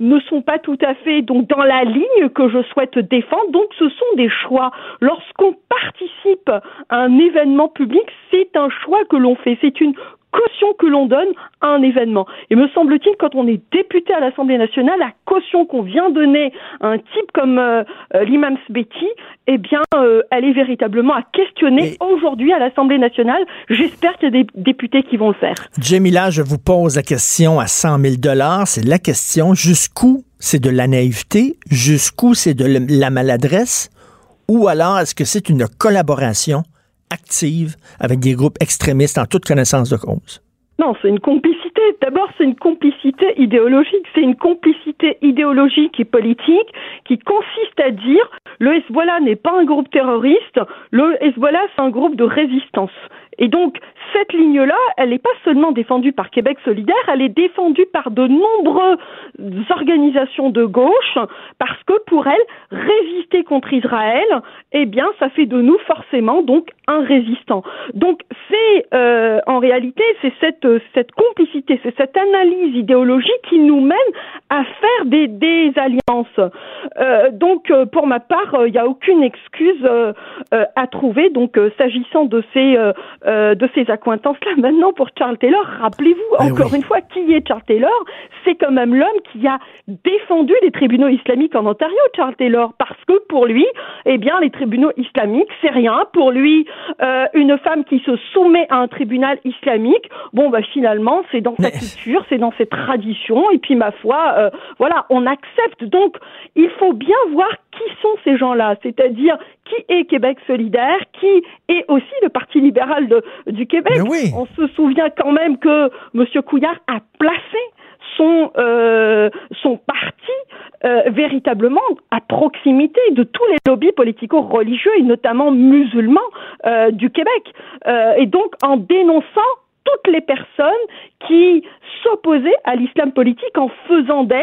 ne sont pas tout à fait dans la ligne que je souhaite défendre. Donc ce sont des choix. Lorsqu'on participe à un événement public, c'est un choix que l'on fait. C'est une caution que l'on donne à un événement. Et me semble-t-il, quand on est député à l'Assemblée nationale, la caution qu'on vient donner à un type comme euh, euh, l'imam Sbeti, eh bien, euh, elle est véritablement à questionner aujourd'hui à l'Assemblée nationale. J'espère qu'il y a des députés qui vont le faire. Jamila, je vous pose la question à 100 000 dollars. C'est la question jusqu'où c'est de la naïveté, jusqu'où c'est de la maladresse, ou alors est-ce que c'est une collaboration active avec des groupes extrémistes en toute connaissance de cause? Non, c'est une complicité. D'abord, c'est une complicité idéologique. C'est une complicité idéologique et politique qui consiste à dire le Hezbollah n'est pas un groupe terroriste, le Hezbollah, c'est un groupe de résistance. Et donc, cette ligne-là, elle n'est pas seulement défendue par Québec solidaire, elle est défendue par de nombreuses organisations de gauche, parce que pour elles, résister contre Israël, eh bien, ça fait de nous forcément donc un résistant. Donc, c'est euh, en réalité, c'est cette, cette complicité, c'est cette analyse idéologique qui nous mène à faire des, des alliances. Euh, donc, euh, pour ma part, il n'y a aucune excuse à trouver. Donc, s'agissant de ces de ces accointances-là. Maintenant, pour Charles Taylor, rappelez-vous eh encore une fois qui est Charles Taylor? C'est quand même l'homme qui a défendu les tribunaux islamiques en Ontario, Charles Taylor, parce que pour lui, eh bien, les tribunaux islamiques, c'est rien. Pour lui, euh, une femme qui se soumet à un tribunal islamique, bon, bah finalement, c'est dans sa culture, c'est dans ses traditions, et puis ma foi, euh, voilà, on accepte. Donc, il faut bien voir qui sont ces gens-là, c'est-à-dire qui est Québec solidaire, qui est aussi le Parti libéral de, du Québec? On se souvient quand même que M. Couillard a placé son, euh, son parti euh, véritablement à proximité de tous les lobbies politico-religieux et notamment musulmans euh, du Québec. et donc en dénonçant toutes les personnes qui s'opposaient à l'islam politique en faisant d'elles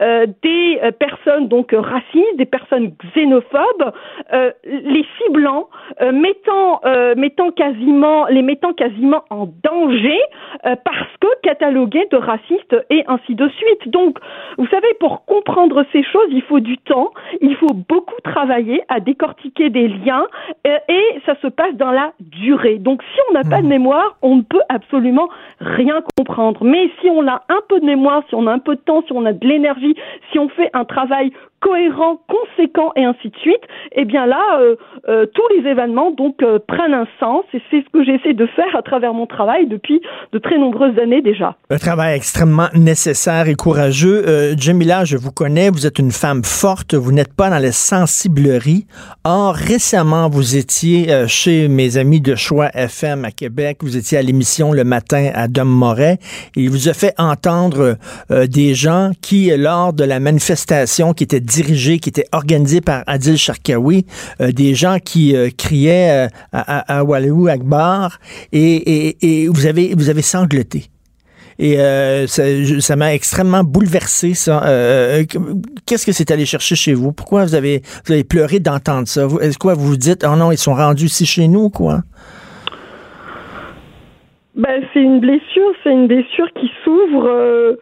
euh, des euh, personnes donc racistes, des personnes xénophobes, euh, les ciblant, mettant mettant quasiment les mettant quasiment en danger parce que catalogués de racistes et ainsi de suite. Donc, vous savez, pour comprendre ces choses, il faut du temps, il faut beaucoup travailler à décortiquer des liens et ça se passe dans la durée. Donc, si on n'a pas de mmh. mémoire, on ne peut absolument rien comprendre. Mais si on a un peu de mémoire, si on a un peu de temps, si on a de l'énergie, si on fait un travail cohérent, conséquent et ainsi de suite, eh bien là, euh, euh, tous les événements donc euh, prennent un sens et c'est ce que j'essaie de faire à travers mon travail depuis de très nombreuses années déjà. Un travail extrêmement nécessaire et courageux. Jamila, je vous connais, vous êtes une femme forte, vous n'êtes pas dans les sensibleries. Or, récemment, vous étiez chez mes amis de Choix FM à Québec, vous étiez à l'émission Le Matin à Dom Moret et il vous a fait entendre des gens qui, lors de la manifestation qui était dirigée, qui était organisée par Adil Sharkawi, des gens qui criaient à, à, Akbar et, vous avez vous sangloté. Et euh, ça m'a extrêmement bouleversé, ça. Euh, euh, qu'est-ce que c'est allé chercher chez vous? Pourquoi vous avez, vous avez pleuré d'entendre ça? Est-ce que vous vous dites, oh non, ils sont rendus ici chez nous, quoi? Ben, c'est une blessure, c'est une blessure qui s'ouvre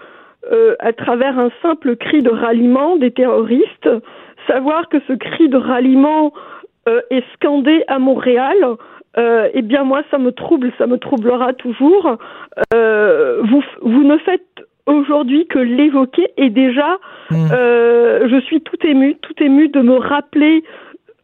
à travers un simple cri de ralliement des terroristes. Savoir que ce cri de ralliement est scandé à Montréal, euh, eh bien moi ça me trouble, ça me troublera toujours. Euh, vous, vous ne faites aujourd'hui que l'évoquer et déjà hmm. euh, je suis tout émue, tout émue de me rappeler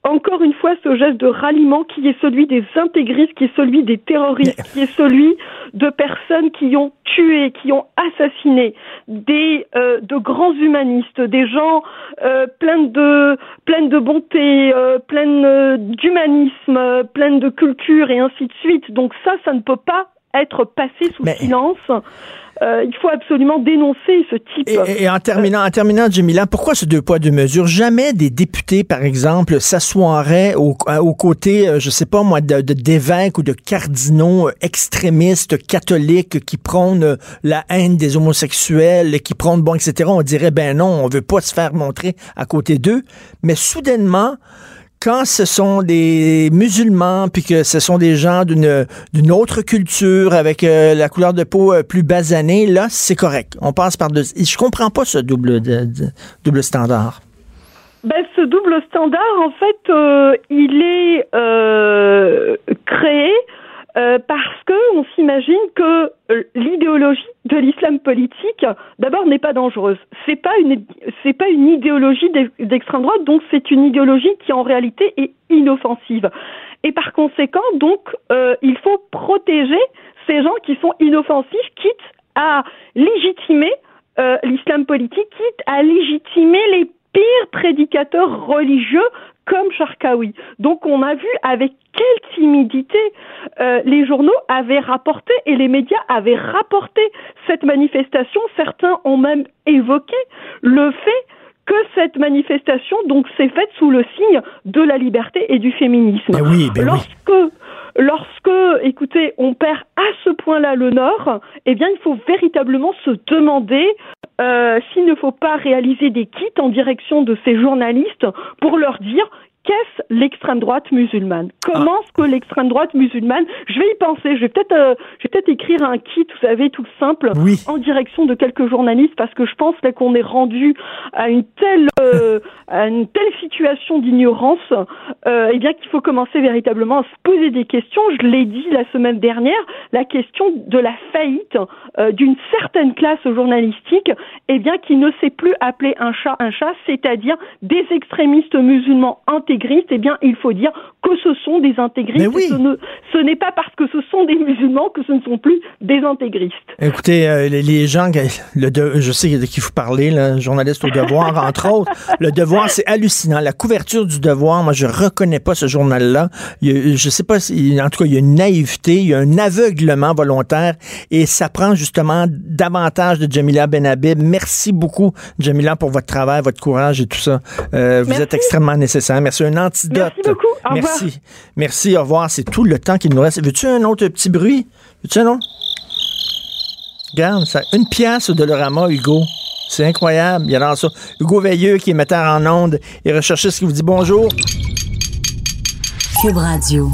encore une fois ce geste de ralliement qui est celui des intégristes, qui est celui des terroristes, qui est celui de personnes qui ont tué, qui ont assassiné, des euh, de grands humanistes, des gens euh, pleins de pleins de bonté, euh, pleins d'humanisme, pleins de culture et ainsi de suite. Donc ça, ça ne peut pas être passé sous silence. Euh, il faut absolument dénoncer ce type. Et, et en terminant, en terminant, Jamila, pourquoi ce deux poids deux mesures? Jamais des députés, par exemple, s'assoiraient aux au côtés, euh, je sais pas moi, de d'évêques ou de cardinaux extrémistes catholiques qui prônent la haine des homosexuels, qui prônent bon, etc. On dirait ben non, on veut pas se faire montrer à côté d'eux, mais soudainement quand ce sont des musulmans, puis que ce sont des gens d'une autre culture, avec euh, la couleur de peau euh, plus basanée, là, c'est correct. On passe par deux. Je comprends pas ce double, double standard. Ben, ce double standard, en fait, euh, il est créé euh, parce que on s'imagine que euh, l'idéologie de l'islam politique, d'abord, n'est pas dangereuse. C'est pas pas une idéologie d'extrême droite, donc c'est une idéologie qui en réalité est inoffensive. Et par conséquent, donc, euh, il faut protéger ces gens qui sont inoffensifs, quitte à légitimer l'islam politique, quitte à légitimer les pires prédicateurs religieux comme Sharkawi. Donc on a vu avec quelle timidité euh, les journaux avaient rapporté et les médias avaient rapporté cette manifestation. Certains ont même évoqué le fait que cette manifestation donc s'est faite sous le signe de la liberté et du féminisme. Ben oui, ben lorsque lorsque écoutez, on perd à ce point-là le nord, eh bien il faut véritablement se demander euh, s'il ne faut pas réaliser des kits en direction de ces journalistes pour leur dire qu'est-ce l'extrême droite musulmane? Comment est-ce que l'extrême droite musulmane Je vais y penser. Je vais peut-être, euh, je vais peut-être écrire un kit, vous savez, tout simple, en direction de quelques journalistes, parce que je pense qu'on est rendu à une telle, euh, à une telle situation d'ignorance, euh, et bien qu'il faut commencer véritablement à se poser des questions. Je l'ai dit la semaine dernière, la question de la faillite d'une certaine classe journalistique, et bien qui ne sait plus appeler un chat un chat, c'est-à-dire des extrémistes musulmans intégrés eh bien, il faut dire que ce sont des intégristes. Ce, n'est pas parce que ce sont des musulmans que ce ne sont plus des intégristes. Écoutez, euh, les, gens, le je sais qu'il faut parler, là, journaliste au devoir, entre autres. Le devoir, c'est hallucinant. La couverture du devoir, moi, je reconnais pas ce journal-là. Je sais pas, si, en tout cas, il y a une naïveté, il y a un aveuglement volontaire et ça prend justement davantage de Jamila Benhabib. Merci beaucoup, Jamila, pour votre travail, votre courage et tout ça. Euh, vous êtes extrêmement nécessaire. Merci un antidote. Merci beaucoup. Au Merci. Revoir. Merci, au revoir. C'est tout le temps qu'il nous reste. Veux-tu un autre petit bruit? Veux-tu un autre? Regarde, ça, une pièce de Lorama, Hugo. C'est incroyable. Il y a dans ça. Hugo Veilleux, qui est metteur en onde et recherchiste, qui vous dit bonjour. Cube Radio.